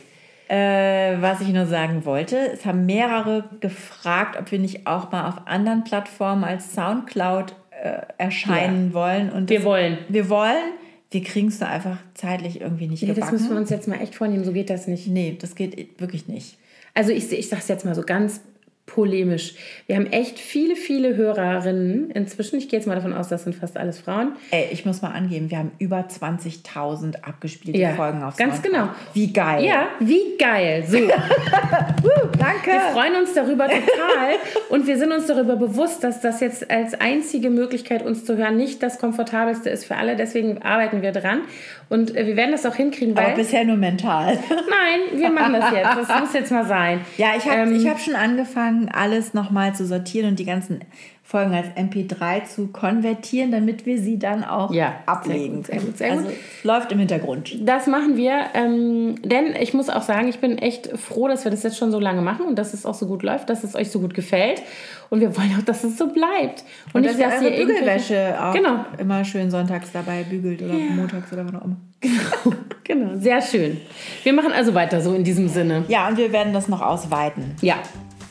Äh, was ich nur sagen wollte, es haben mehrere gefragt, ob wir nicht auch mal auf anderen Plattformen als Soundcloud äh, erscheinen wollen. Und Wir das- wollen. Wir wollen. Wir kriegen es nur einfach zeitlich irgendwie nicht Nee, das gebacken. müssen wir uns jetzt mal echt vornehmen. So geht das nicht. nee, das geht wirklich nicht. Also ich, ich sage es jetzt mal so ganz polemisch. Wir haben echt viele, viele Hörerinnen inzwischen. Ich gehe jetzt mal davon aus, das sind fast alles Frauen. Ey, ich muss mal angeben, wir haben über 20.000 abgespielte Ja, Folgen auf ganz Soundcloud. genau. Wie geil. Ja, wie geil. So. danke. Wir freuen uns darüber total und wir sind uns darüber bewusst, dass das jetzt als einzige Möglichkeit, uns zu hören, nicht das komfortabelste ist für alle. Deswegen arbeiten wir dran und äh, wir werden das auch hinkriegen, Aber bisher nur mental. nein, wir machen das jetzt. Das muss jetzt mal sein. Ja, ich habe Ähm, ich hab schon angefangen, alles nochmal zu sortieren und die ganzen Folgen als MP3 zu konvertieren, damit wir sie dann auch Ja, ablegen sehr gut, sehr gut, sehr also läuft im Hintergrund. Das machen wir, ähm, denn ich muss auch sagen, ich bin echt froh, dass wir das jetzt schon so lange machen und dass es auch so gut läuft, dass es euch so gut gefällt. Und wir wollen auch, dass es so bleibt. Und dass ihr eure irgendwelche- Bügelwäsche auch Genau. immer schön sonntags dabei bügelt oder montags oder wann auch immer. Genau, sehr schön. Wir machen also weiter so in diesem Sinne. Ja, und wir werden das noch ausweiten. Ja,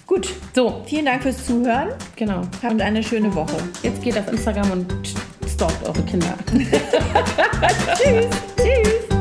Gut, so, vielen Dank fürs Zuhören. genau. Habt eine schöne Woche. Jetzt geht auf Instagram und stalkt eure Kinder. Tschüss. Tschüss.